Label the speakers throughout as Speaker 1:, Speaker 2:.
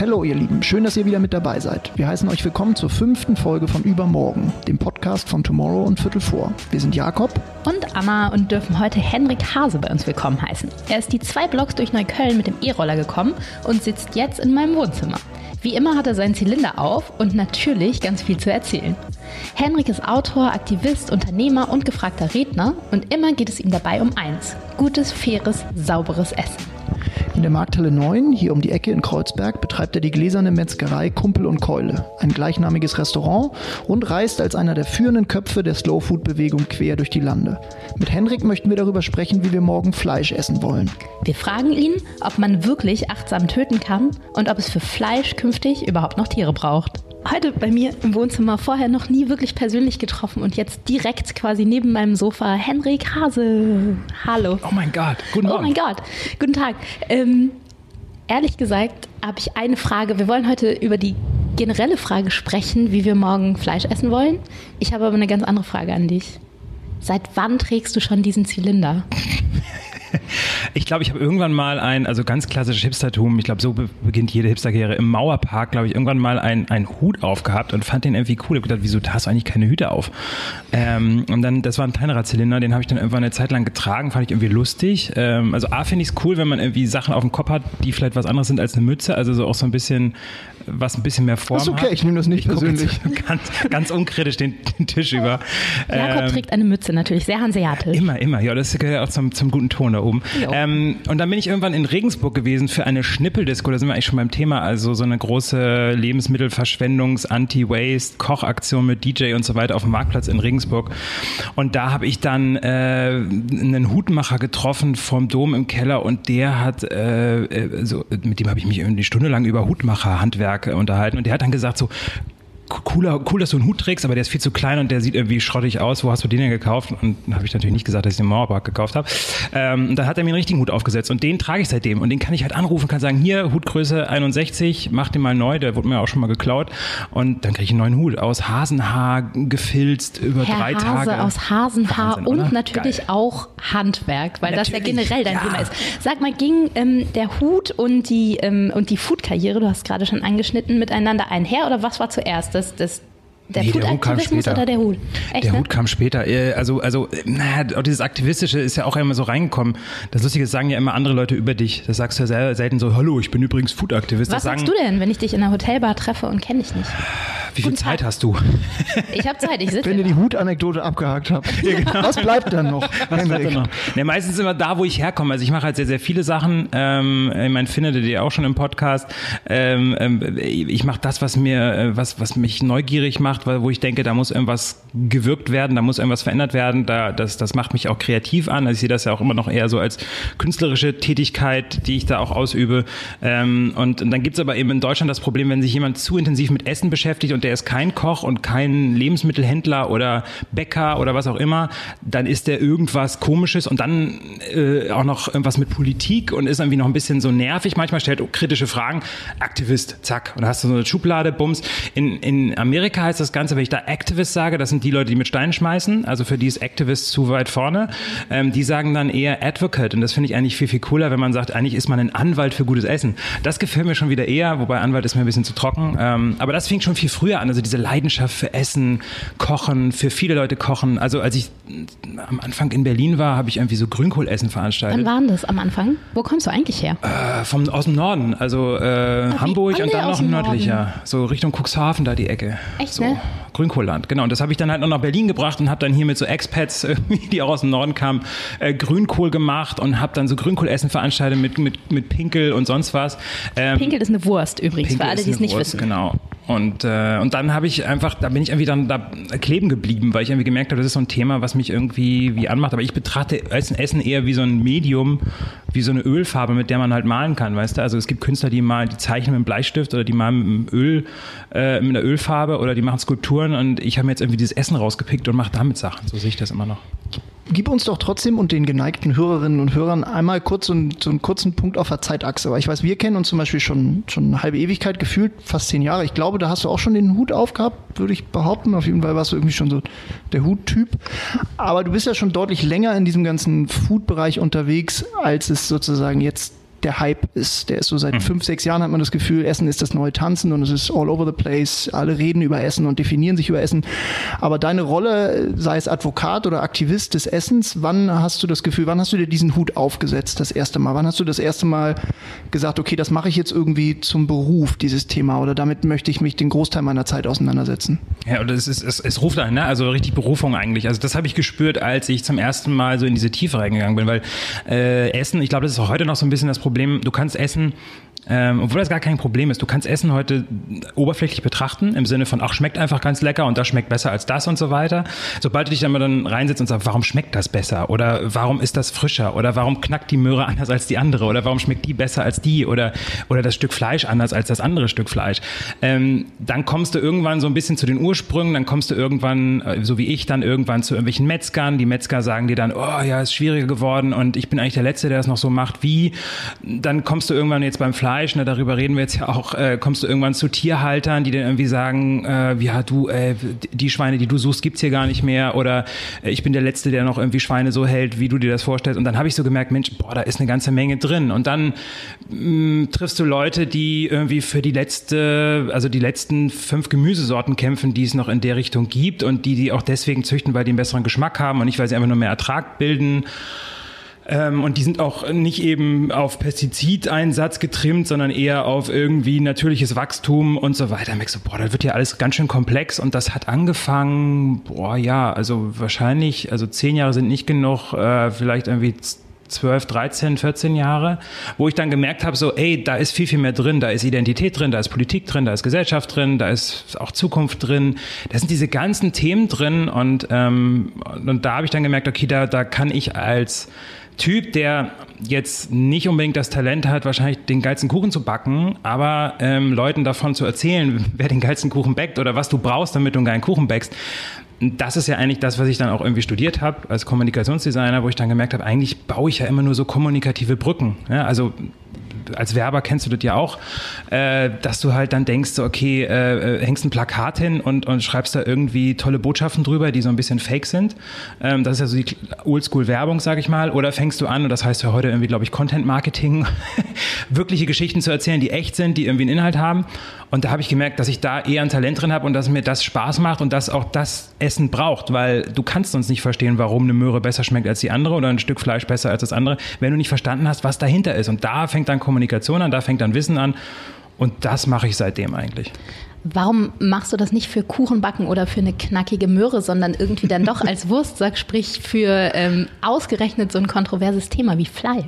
Speaker 1: Hallo ihr Lieben, schön, dass ihr wieder mit dabei seid. Wir heißen euch willkommen zur fünften Folge von Übermorgen, dem Podcast von Tomorrow und Viertel vor. Wir sind Jakob
Speaker 2: und Anna und dürfen heute Henrik Hase bei uns willkommen heißen. Er ist die zwei Blocks durch Neukölln mit dem E-Roller gekommen und sitzt jetzt in meinem Wohnzimmer. Wie immer hat er seinen Zylinder auf und natürlich ganz viel zu erzählen. Henrik ist Autor, Aktivist, Unternehmer und gefragter Redner und immer geht es ihm dabei um eins: gutes, faires, sauberes Essen.
Speaker 1: In der Markthalle 9, hier um die Ecke in Kreuzberg, betreibt er die gläserne Metzgerei Kumpel und Keule, ein gleichnamiges Restaurant und reist als einer der führenden Köpfe der Slowfood-Bewegung quer durch die Lande. Mit Henrik möchten wir darüber sprechen, wie wir morgen Fleisch essen wollen.
Speaker 2: Wir fragen ihn, ob man wirklich achtsam töten kann und ob es für Fleisch künftig überhaupt noch Tiere braucht heute bei mir im Wohnzimmer vorher noch nie wirklich persönlich getroffen und jetzt direkt quasi neben meinem Sofa Henrik Hase. Hallo.
Speaker 1: Oh mein Gott, guten Morgen.
Speaker 2: Oh mein Gott, guten Tag. Ähm, ehrlich gesagt habe ich eine Frage. Wir wollen heute über die generelle Frage sprechen, wie wir morgen Fleisch essen wollen. Ich habe aber eine ganz andere Frage an dich. Seit wann trägst du schon diesen Zylinder?
Speaker 3: Ich glaube, ich habe irgendwann mal ein, also ganz klassisches Hipstertum, ich glaube, so beginnt jede Hipsterkarriere, im Mauerpark, glaube ich, irgendwann mal einen Hut aufgehabt und fand den irgendwie cool. Ich habe gedacht, wieso hast du eigentlich keine Hüte auf? Ähm, und dann, das war ein kleinerer Zylinder, den habe ich dann irgendwann eine Zeit lang getragen, fand ich irgendwie lustig. Ähm, also A, finde ich es cool, wenn man irgendwie Sachen auf dem Kopf hat, die vielleicht was anderes sind als eine Mütze, also so auch so ein bisschen, was ein bisschen mehr Form
Speaker 1: Das ist okay,
Speaker 3: hat.
Speaker 1: ich nehme das nicht
Speaker 3: ich
Speaker 1: persönlich.
Speaker 3: Ganz, ganz unkritisch den, den Tisch über.
Speaker 2: Jakob ähm, trägt eine Mütze, natürlich, sehr hanseatisch.
Speaker 3: Immer, immer, ja, das gehört auch zum, zum guten Ton da oben. Ähm, und dann bin ich irgendwann in Regensburg gewesen für eine Schnippeldisco, da sind wir eigentlich schon beim Thema, also so eine große Lebensmittelverschwendungs-, Anti-Waste, Kochaktion mit DJ und so weiter auf dem Marktplatz in Regensburg. Und da habe ich dann äh, einen Hutmacher getroffen vom Dom im Keller und der hat, äh, so, mit dem habe ich mich irgendwie stundenlang über Hutmacher-Handwerk unterhalten. Und der hat dann gesagt so, cooler, cool, dass du einen Hut trägst, aber der ist viel zu klein und der sieht irgendwie schrottig aus. Wo hast du den denn gekauft? Und dann habe ich natürlich nicht gesagt, dass ich den Mauerpark gekauft habe. Ähm, dann hat er mir einen richtigen Hut aufgesetzt und den trage ich seitdem. Und den kann ich halt anrufen, kann sagen, hier, Hutgröße 61, mach den mal neu, der wurde mir auch schon mal geklaut. Und dann kriege ich einen neuen Hut aus Hasenhaar, gefilzt über
Speaker 2: Herr
Speaker 3: drei
Speaker 2: Hase
Speaker 3: Tage.
Speaker 2: aus Hasenhaar
Speaker 3: Wahnsinn,
Speaker 2: und natürlich
Speaker 3: Geil.
Speaker 2: auch Handwerk, weil das ja
Speaker 3: Natürlich,
Speaker 2: generell dein
Speaker 3: ja.
Speaker 2: Thema ist. Sag mal, ging ähm, der Hut und die, ähm, und die Food-Karriere, du hast gerade schon angeschnitten, miteinander einher oder was war zuerst? Das, das, der
Speaker 3: Nee, der Hut kam
Speaker 2: Food-Aktivismus
Speaker 3: später.
Speaker 2: oder der Hut? Echt,
Speaker 3: Der
Speaker 2: ne?
Speaker 3: Hut kam später. Äh, Also, also, naja, dieses Aktivistische ist ja auch immer so reingekommen. Das Lustige ist, sagen ja immer andere Leute über dich. Das sagst du ja sel- selten so, hallo, ich bin übrigens Food-Aktivist.
Speaker 2: Was
Speaker 3: Das sagen,
Speaker 2: sagst du denn, wenn ich dich in einer Hotelbar treffe und kenne dich nicht?
Speaker 3: Wie viel
Speaker 2: Guten
Speaker 3: Zeit
Speaker 2: Tag.
Speaker 3: hast du?
Speaker 2: Ich habe Zeit, ich sitze.
Speaker 1: Wenn ihr die Hutanekdote abgehakt habt, was bleibt dann noch?
Speaker 3: Was bleibt denn noch? Ja, meistens immer da, wo ich herkomme. Also ich mache halt sehr, sehr viele Sachen. Ähm, ich meine, findet ihr auch schon im Podcast. Ähm, ähm, ich mache das, was mir, äh, was, was mich neugierig macht, weil, wo ich denke, da muss irgendwas gewirkt werden, da muss irgendwas verändert werden. Da, das, das macht mich auch kreativ an. Also ich sehe das ja auch immer noch eher so als künstlerische Tätigkeit, die ich da auch ausübe. Ähm, und, und dann gibt's aber eben in Deutschland das Problem, wenn sich jemand zu intensiv mit Essen beschäftigt und der ist kein Koch und kein Lebensmittelhändler oder Bäcker oder was auch immer, dann ist der irgendwas Komisches und dann äh, auch noch irgendwas mit Politik und ist irgendwie noch ein bisschen so nervig. Manchmal stellt kritische Fragen. Aktivist, zack. Und dann hast du so eine Schublade, Bums. In, in Amerika heißt das Ganze, wenn ich da Activist sage, das sind die Leute, die mit Steinen schmeißen. Also für die ist Activist zu weit vorne. Ähm, die sagen dann eher Advocate. Und das finde ich eigentlich viel, viel cooler, wenn man sagt, eigentlich ist man ein Anwalt für gutes Essen. Das gefällt mir schon wieder eher, wobei Anwalt ist mir ein bisschen zu trocken. Ähm, aber das fing schon viel früher an. Also diese Leidenschaft für Essen, Kochen, für viele Leute kochen. Also als ich am Anfang in Berlin war, habe ich irgendwie so Grünkohlessen veranstaltet.
Speaker 2: Wann waren das am Anfang? Wo kommst du eigentlich her?
Speaker 3: Äh, vom, aus dem Norden, also äh, Hamburg und dann noch nördlicher, so Richtung Cuxhaven da die Ecke.
Speaker 2: Echt,
Speaker 3: so,
Speaker 2: ne?
Speaker 3: Grünkohlland, genau. Und das habe ich dann halt noch nach Berlin gebracht und habe dann hier mit so Expats, die auch aus dem Norden kamen, äh, Grünkohl gemacht und habe dann so Grünkohlessen veranstaltet mit, mit, mit Pinkel und sonst was. Ähm,
Speaker 2: Pinkel ist eine Wurst übrigens,
Speaker 3: Pinkel
Speaker 2: für alle, die es nicht
Speaker 3: Wurst,
Speaker 2: wissen.
Speaker 3: Genau. Und, äh, und dann habe ich einfach, da bin ich irgendwie dann da kleben geblieben, weil ich irgendwie gemerkt habe, das ist so ein Thema, was mich irgendwie wie anmacht. Aber ich betrachte Essen, Essen eher wie so ein Medium, wie so eine Ölfarbe, mit der man halt malen kann, weißt du? Also es gibt Künstler, die malen, die zeichnen mit einem Bleistift oder die malen mit einem Öl, äh, mit einer Ölfarbe oder die machen Skulpturen und ich habe mir jetzt irgendwie dieses Essen rausgepickt und mache damit Sachen. So sehe ich das immer noch.
Speaker 1: Gib uns doch trotzdem und den geneigten Hörerinnen und Hörern einmal kurz so einen, so einen kurzen Punkt auf der Zeitachse. Weil ich weiß, wir kennen uns zum Beispiel schon, schon eine halbe Ewigkeit gefühlt, fast zehn Jahre. Ich glaube, da hast du auch schon den Hut aufgehabt, würde ich behaupten. Auf jeden Fall warst du irgendwie schon so der Huttyp. Aber du bist ja schon deutlich länger in diesem ganzen Food-Bereich unterwegs, als es sozusagen jetzt der Hype ist. Der ist so seit mhm. fünf, sechs Jahren hat man das Gefühl, Essen ist das neue Tanzen und es ist all over the place. Alle reden über Essen und definieren sich über Essen. Aber deine Rolle, sei es Advokat oder Aktivist des Essens, wann hast du das Gefühl, wann hast du dir diesen Hut aufgesetzt das erste Mal? Wann hast du das erste Mal gesagt, okay, das mache ich jetzt irgendwie zum Beruf, dieses Thema, oder damit möchte ich mich den Großteil meiner Zeit auseinandersetzen?
Speaker 3: Ja, und es, ist, es, es ruft ein, ne? also richtig Berufung eigentlich. Also das habe ich gespürt, als ich zum ersten Mal so in diese Tiefe reingegangen bin, weil äh, Essen, ich glaube, das ist auch heute noch so ein bisschen das Problem, du kannst Essen ähm, obwohl das gar kein Problem ist. Du kannst Essen heute oberflächlich betrachten, im Sinne von, ach, schmeckt einfach ganz lecker und das schmeckt besser als das und so weiter. Sobald du dich dann mal dann reinsetzt und sagst, warum schmeckt das besser? Oder warum ist das frischer? Oder warum knackt die Möhre anders als die andere? Oder warum schmeckt die besser als die? Oder, oder das Stück Fleisch anders als das andere Stück Fleisch? Ähm, dann kommst du irgendwann so ein bisschen zu den Ursprüngen, dann kommst du irgendwann, äh, so wie ich, dann irgendwann zu irgendwelchen Metzgern. Die Metzger sagen dir dann, oh ja, ist schwieriger geworden und ich bin eigentlich der Letzte, der das noch so macht. Wie? Dann kommst du irgendwann jetzt beim Fleisch Fleisch, ne, darüber reden wir jetzt ja auch, äh, kommst du irgendwann zu Tierhaltern, die dann irgendwie sagen, äh, ja du, äh, die Schweine, die du suchst, gibt's hier gar nicht mehr oder äh, ich bin der Letzte, der noch irgendwie Schweine so hält, wie du dir das vorstellst. Und dann habe ich so gemerkt, Mensch, boah, da ist eine ganze Menge drin. Und dann mh, mm, triffst du Leute, die irgendwie für die letzte, also die letzten fünf Gemüsesorten kämpfen, die es noch in der Richtung gibt und die die auch deswegen züchten, weil die einen besseren Geschmack haben und nicht, weil sie einfach nur mehr Ertrag bilden. Ähm, und die sind auch nicht eben auf Pestizideinsatz getrimmt, sondern eher auf irgendwie natürliches Wachstum und so weiter. Merkst du, boah, da wird ja alles ganz schön komplex und das hat angefangen, boah, ja, also wahrscheinlich, also zehn Jahre sind nicht genug, äh, vielleicht irgendwie 12, 13, 14 Jahre, wo ich dann gemerkt habe, so, ey, da ist viel, viel mehr drin. Da ist Identität drin, da ist Politik drin, da ist Gesellschaft drin, da ist auch Zukunft drin. Da sind diese ganzen Themen drin und, ähm, und da habe ich dann gemerkt, okay, da, da kann ich als Typ, der jetzt nicht unbedingt das Talent hat, wahrscheinlich den geilsten Kuchen zu backen, aber ähm, Leuten davon zu erzählen, wer den geilsten Kuchen backt oder was du brauchst, damit du einen geilen Kuchen backst, das ist ja eigentlich das, was ich dann auch irgendwie studiert habe als Kommunikationsdesigner, wo ich dann gemerkt habe, eigentlich baue ich ja immer nur so kommunikative Brücken. Ja, also als Werber kennst du das ja auch, äh, dass du halt dann denkst, okay, äh, äh, hängst ein Plakat hin und, und schreibst da irgendwie tolle Botschaften drüber, die so ein bisschen fake sind. Ähm, das ist ja so die Oldschool-Werbung, sag ich mal. Oder fängst du an, und das heißt ja heute irgendwie, glaube ich, Content-Marketing, wirkliche Geschichten zu erzählen, die echt sind, die irgendwie einen Inhalt haben. Und da habe ich gemerkt, dass ich da eher ein Talent drin habe und dass mir das Spaß macht und dass auch das Essen braucht, weil du kannst sonst nicht verstehen, warum eine Möhre besser schmeckt als die andere oder ein Stück Fleisch besser als das andere, wenn du nicht verstanden hast, was dahinter ist. Und da fängt dann Kommunikation an, da fängt dann Wissen an. Und das mache ich seitdem eigentlich.
Speaker 2: Warum machst du das nicht für Kuchenbacken oder für eine knackige Möhre, sondern irgendwie dann doch als Wurstsack, sprich für ähm, ausgerechnet so ein kontroverses Thema wie Fleisch?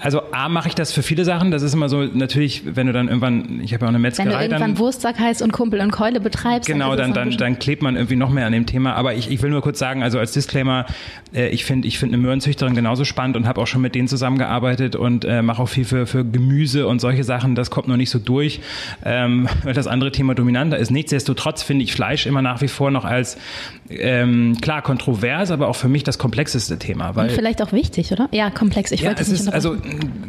Speaker 3: Also A mache ich das für viele Sachen. Das ist immer so natürlich, wenn du dann irgendwann, ich habe ja auch eine Metzgerei.
Speaker 2: Wenn du irgendwann
Speaker 3: dann,
Speaker 2: Wurstsack heißt und Kumpel und Keule betreibst.
Speaker 3: Genau, dann, dann, dann klebt man irgendwie noch mehr an dem Thema. Aber ich, ich will nur kurz sagen, also als Disclaimer, äh, ich finde ich finde eine Möhrenzüchterin genauso spannend und habe auch schon mit denen zusammengearbeitet und äh, mache auch viel für, für Gemüse und solche Sachen. Das kommt noch nicht so durch, ähm, weil das andere Thema dominanter ist. Nichtsdestotrotz finde ich Fleisch immer nach wie vor noch als ähm, klar kontrovers, aber auch für mich das komplexeste Thema.
Speaker 2: Weil, und vielleicht auch wichtig, oder? Ja, komplex. Ich
Speaker 3: ja,
Speaker 2: wollte
Speaker 3: es nicht ist, also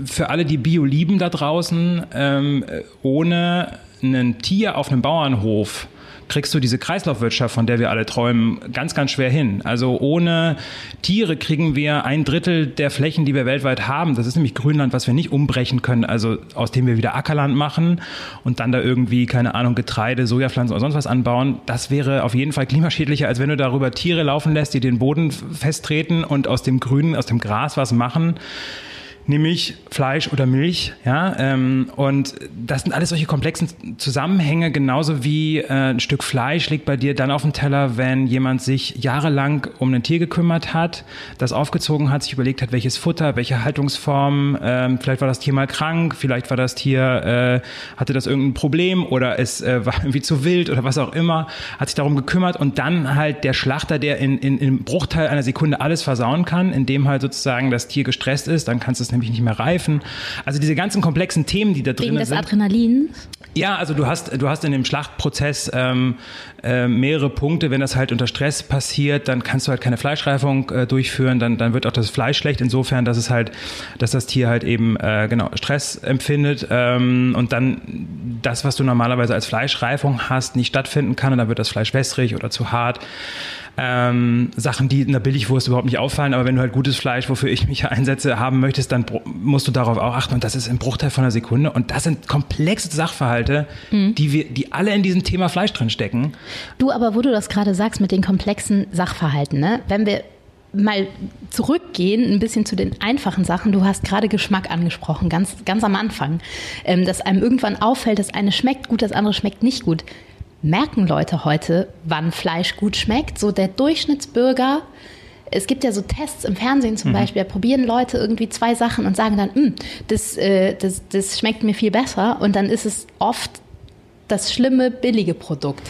Speaker 3: für alle, die Bio lieben da draußen, ähm, ohne ein Tier auf einem Bauernhof kriegst du diese Kreislaufwirtschaft, von der wir alle träumen, ganz, ganz schwer hin. Also ohne Tiere kriegen wir ein Drittel der Flächen, die wir weltweit haben. Das ist nämlich Grünland, was wir nicht umbrechen können, also aus dem wir wieder Ackerland machen und dann da irgendwie, keine Ahnung, Getreide, Sojapflanzen oder sonst was anbauen. Das wäre auf jeden Fall klimaschädlicher, als wenn du darüber Tiere laufen lässt, die den Boden festtreten und aus dem Grünen, aus dem Gras was machen nämlich Fleisch oder Milch. Ja, ähm, und das sind alles solche komplexen Zusammenhänge, genauso wie äh, ein Stück Fleisch liegt bei dir dann auf dem Teller, wenn jemand sich jahrelang um ein Tier gekümmert hat, das aufgezogen hat, sich überlegt hat, welches Futter, welche Haltungsform, ähm, vielleicht war das Tier mal krank, vielleicht war das Tier, äh, hatte das irgendein Problem oder es äh, war irgendwie zu wild oder was auch immer, hat sich darum gekümmert und dann halt der Schlachter, der in, in, in Bruchteil einer Sekunde alles versauen kann, indem halt sozusagen das Tier gestresst ist, dann kannst du es nämlich nicht mehr reifen. Also diese ganzen komplexen Themen, die da drin sind. Wegen
Speaker 2: des Adrenalins?
Speaker 3: Ja, also du hast, du hast in dem Schlachtprozess ähm, äh, mehrere Punkte. Wenn das halt unter Stress passiert, dann kannst du halt keine Fleischreifung äh, durchführen, dann, dann wird auch das Fleisch schlecht, insofern, dass es halt, dass das Tier halt eben äh, genau Stress empfindet ähm, und dann das, was du normalerweise als Fleischreifung hast, nicht stattfinden kann und dann wird das Fleisch wässrig oder zu hart. Ähm, Sachen, die in der Billigwurst überhaupt nicht auffallen, aber wenn du halt gutes Fleisch, wofür ich mich einsetze, haben möchtest, dann musst du darauf auch achten und das ist im Bruchteil von einer Sekunde und das sind komplexe Sachverhalte, mhm. die wir, die alle in diesem Thema Fleisch drin stecken.
Speaker 2: Du, aber wo du das gerade sagst mit den komplexen Sachverhalten, ne? wenn wir mal zurückgehen, ein bisschen zu den einfachen Sachen. Du hast gerade Geschmack angesprochen, ganz, ganz am Anfang. Ähm, dass einem irgendwann auffällt, das eine schmeckt gut, das andere schmeckt nicht gut. Merken Leute heute, wann Fleisch gut schmeckt? So der Durchschnittsbürger. Es gibt ja so Tests im Fernsehen zum mhm. Beispiel, da probieren Leute irgendwie zwei Sachen und sagen dann, hm, das, äh, das, das schmeckt mir viel besser. Und dann ist es oft das schlimme, billige Produkt.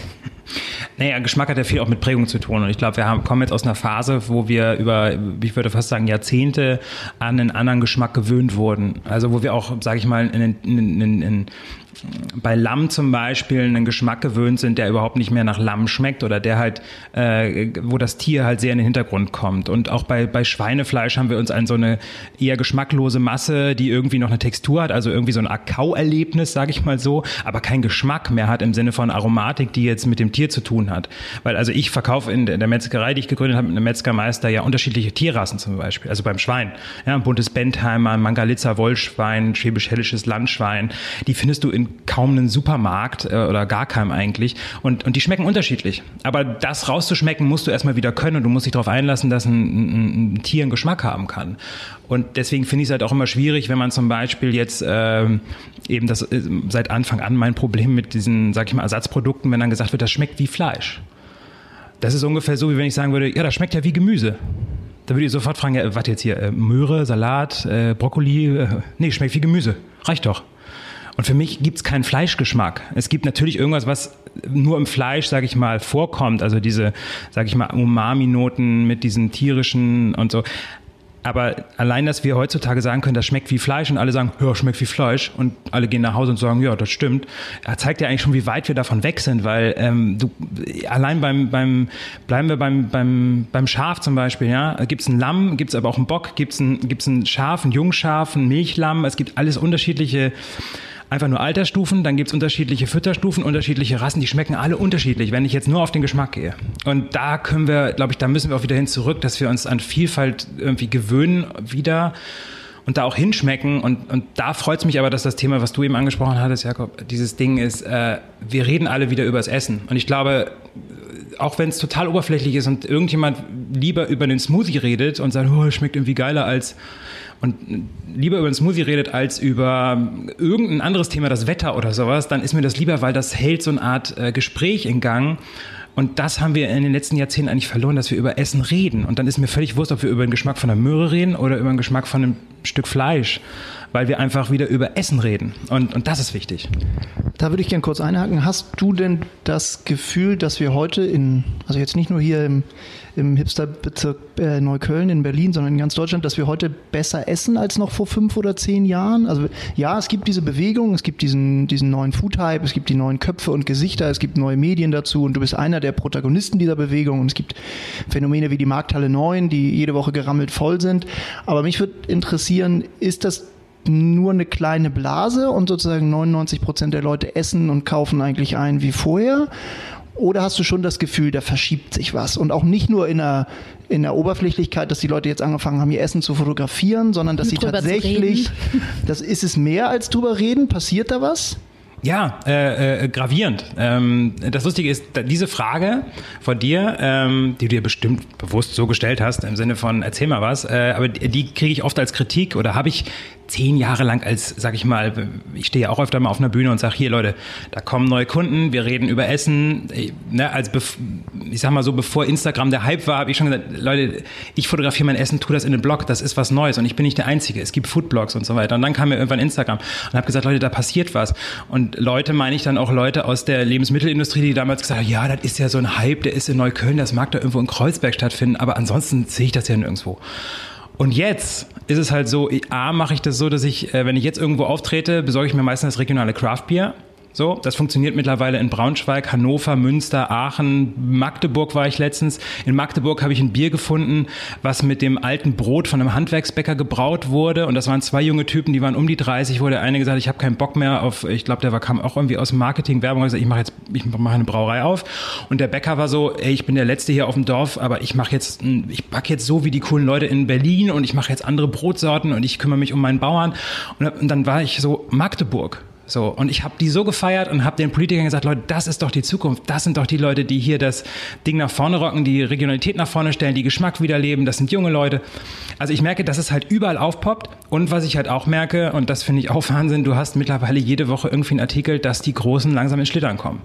Speaker 3: Naja, Geschmack hat ja viel auch mit Prägung zu tun. Und ich glaube, wir haben, kommen jetzt aus einer Phase, wo wir über, ich würde fast sagen, Jahrzehnte an einen anderen Geschmack gewöhnt wurden. Also wo wir auch, sage ich mal, in, in, in, in bei Lamm zum Beispiel einen Geschmack gewöhnt sind, der überhaupt nicht mehr nach Lamm schmeckt oder der halt, äh, wo das Tier halt sehr in den Hintergrund kommt. Und auch bei, bei Schweinefleisch haben wir uns an so eine eher geschmacklose Masse, die irgendwie noch eine Textur hat, also irgendwie so ein Akau-Erlebnis, sage ich mal so, aber keinen Geschmack mehr hat im Sinne von Aromatik, die jetzt mit dem Tier zu tun hat. Weil also ich verkaufe in der Metzgerei, die ich gegründet habe, mit einem Metzgermeister ja unterschiedliche Tierrassen zum Beispiel, also beim Schwein. Ja, ein buntes Bentheimer, Mangalitzer Wollschwein, schwäbisch-hellisches Landschwein, die findest du in kaum einen Supermarkt äh, oder gar keinem eigentlich. Und, und die schmecken unterschiedlich. Aber das rauszuschmecken musst du erstmal wieder können und du musst dich darauf einlassen, dass ein, ein, ein Tier einen Geschmack haben kann. Und deswegen finde ich es halt auch immer schwierig, wenn man zum Beispiel jetzt äh, eben das äh, seit Anfang an mein Problem mit diesen, sag ich mal, Ersatzprodukten, wenn dann gesagt wird, das schmeckt wie Fleisch. Das ist ungefähr so, wie wenn ich sagen würde, ja, das schmeckt ja wie Gemüse. Da würde ich sofort fragen, ja, was jetzt hier, äh, Möhre, Salat, äh, Brokkoli, äh, nee, schmeckt wie Gemüse. Reicht doch. Und für mich gibt es keinen Fleischgeschmack. Es gibt natürlich irgendwas, was nur im Fleisch, sage ich mal, vorkommt. Also diese, sage ich mal, Umami-Noten mit diesen tierischen und so. Aber allein, dass wir heutzutage sagen können, das schmeckt wie Fleisch und alle sagen, ja, schmeckt wie Fleisch und alle gehen nach Hause und sagen, ja, das stimmt, zeigt ja eigentlich schon, wie weit wir davon weg sind, weil ähm, du allein beim, beim bleiben wir beim, beim, beim Schaf zum Beispiel, ja, gibt es ein Lamm, gibt es aber auch einen Bock, gibt es ein, gibt's ein Schaf, ein Jungschaf, ein Milchlamm, es gibt alles unterschiedliche einfach nur Altersstufen, dann gibt es unterschiedliche Fütterstufen, unterschiedliche Rassen, die schmecken alle unterschiedlich, wenn ich jetzt nur auf den Geschmack gehe. Und da können wir, glaube ich, da müssen wir auch wieder hin zurück, dass wir uns an Vielfalt irgendwie gewöhnen wieder und da auch hinschmecken. Und, und da freut es mich aber, dass das Thema, was du eben angesprochen hattest, Jakob, dieses Ding ist, äh, wir reden alle wieder übers Essen. Und ich glaube, auch wenn es total oberflächlich ist und irgendjemand lieber über einen Smoothie redet und sagt, oh, schmeckt irgendwie geiler als und lieber über einen Smoothie redet als über irgendein anderes Thema, das Wetter oder sowas, dann ist mir das lieber, weil das hält so eine Art äh, Gespräch in Gang. Und das haben wir in den letzten Jahrzehnten eigentlich verloren, dass wir über Essen reden. Und dann ist mir völlig wurscht, ob wir über den Geschmack von einer Möhre reden oder über den Geschmack von einem Stück Fleisch, weil wir einfach wieder über Essen reden. Und, und das ist wichtig.
Speaker 1: Da würde ich gerne kurz einhaken. Hast du denn das Gefühl, dass wir heute in, also jetzt nicht nur hier im, im Hipsterbezirk äh, Neukölln in Berlin, sondern in ganz Deutschland, dass wir heute besser essen als noch vor fünf oder zehn Jahren? Also ja, es gibt diese Bewegung, es gibt diesen, diesen neuen Food-Hype, es gibt die neuen Köpfe und Gesichter, es gibt neue Medien dazu und du bist einer der Protagonisten dieser Bewegung und es gibt Phänomene wie die Markthalle 9, die jede Woche gerammelt voll sind. Aber mich würde interessieren, ist das nur eine kleine Blase und sozusagen 99 Prozent der Leute essen und kaufen eigentlich ein wie vorher? Oder hast du schon das Gefühl, da verschiebt sich was? Und auch nicht nur in der, in der Oberflächlichkeit, dass die Leute jetzt angefangen haben, ihr Essen zu fotografieren, sondern dass sie tatsächlich, das ist es mehr als drüber reden. Passiert da was?
Speaker 3: Ja, äh, äh, gravierend. Ähm, das Lustige ist, diese Frage von dir, ähm, die du dir bestimmt bewusst so gestellt hast, im Sinne von erzähl mal was, äh, aber die, die kriege ich oft als Kritik oder habe ich zehn Jahre lang als, sag ich mal, ich stehe ja auch öfter mal auf einer Bühne und sage, hier Leute, da kommen neue Kunden, wir reden über Essen. Ne, als ich sag mal so, bevor Instagram der Hype war, habe ich schon gesagt, Leute, ich fotografiere mein Essen, tu das in einem Blog, das ist was Neues und ich bin nicht der Einzige. Es gibt Foodblogs und so weiter. Und dann kam mir irgendwann Instagram und habe gesagt, Leute, da passiert was. Und Leute meine ich dann auch Leute aus der Lebensmittelindustrie, die damals gesagt haben, ja, das ist ja so ein Hype, der ist in Neukölln, das mag da irgendwo in Kreuzberg stattfinden, aber ansonsten sehe ich das ja nirgendwo. Und jetzt ist es halt so, A, mache ich das so, dass ich, äh, wenn ich jetzt irgendwo auftrete, besorge ich mir meistens das regionale Craft Beer So, das funktioniert mittlerweile in Braunschweig, Hannover, Münster, Aachen, Magdeburg war ich letztens. In Magdeburg habe ich ein Bier gefunden, was mit dem alten Brot von einem Handwerksbäcker gebraut wurde. Und das waren zwei junge Typen, die waren um die 30, wo der eine gesagt ich habe keinen Bock mehr auf, ich glaube, der war, kam auch irgendwie aus Marketing, Werbung, gesagt, ich mache jetzt, ich mache eine Brauerei auf. Und der Bäcker war so, ey, ich bin der Letzte hier auf dem Dorf, aber ich mache jetzt, ich backe jetzt so wie die coolen Leute in Berlin und ich mache jetzt andere Brotsorten und ich kümmere mich um meinen Bauern. Und dann war ich so, Magdeburg. So, und ich habe die so gefeiert und habe den Politikern gesagt, Leute, das ist doch die Zukunft. Das sind doch die Leute, die hier das Ding nach vorne rocken, die Regionalität nach vorne stellen, die Geschmack wiederleben. Das sind junge Leute. Also ich merke, dass es halt überall aufpoppt. Und was ich halt auch merke, und das finde ich auch Wahnsinn, du hast mittlerweile jede Woche irgendwie einen Artikel, dass die Großen langsam ins Schlittern kommen.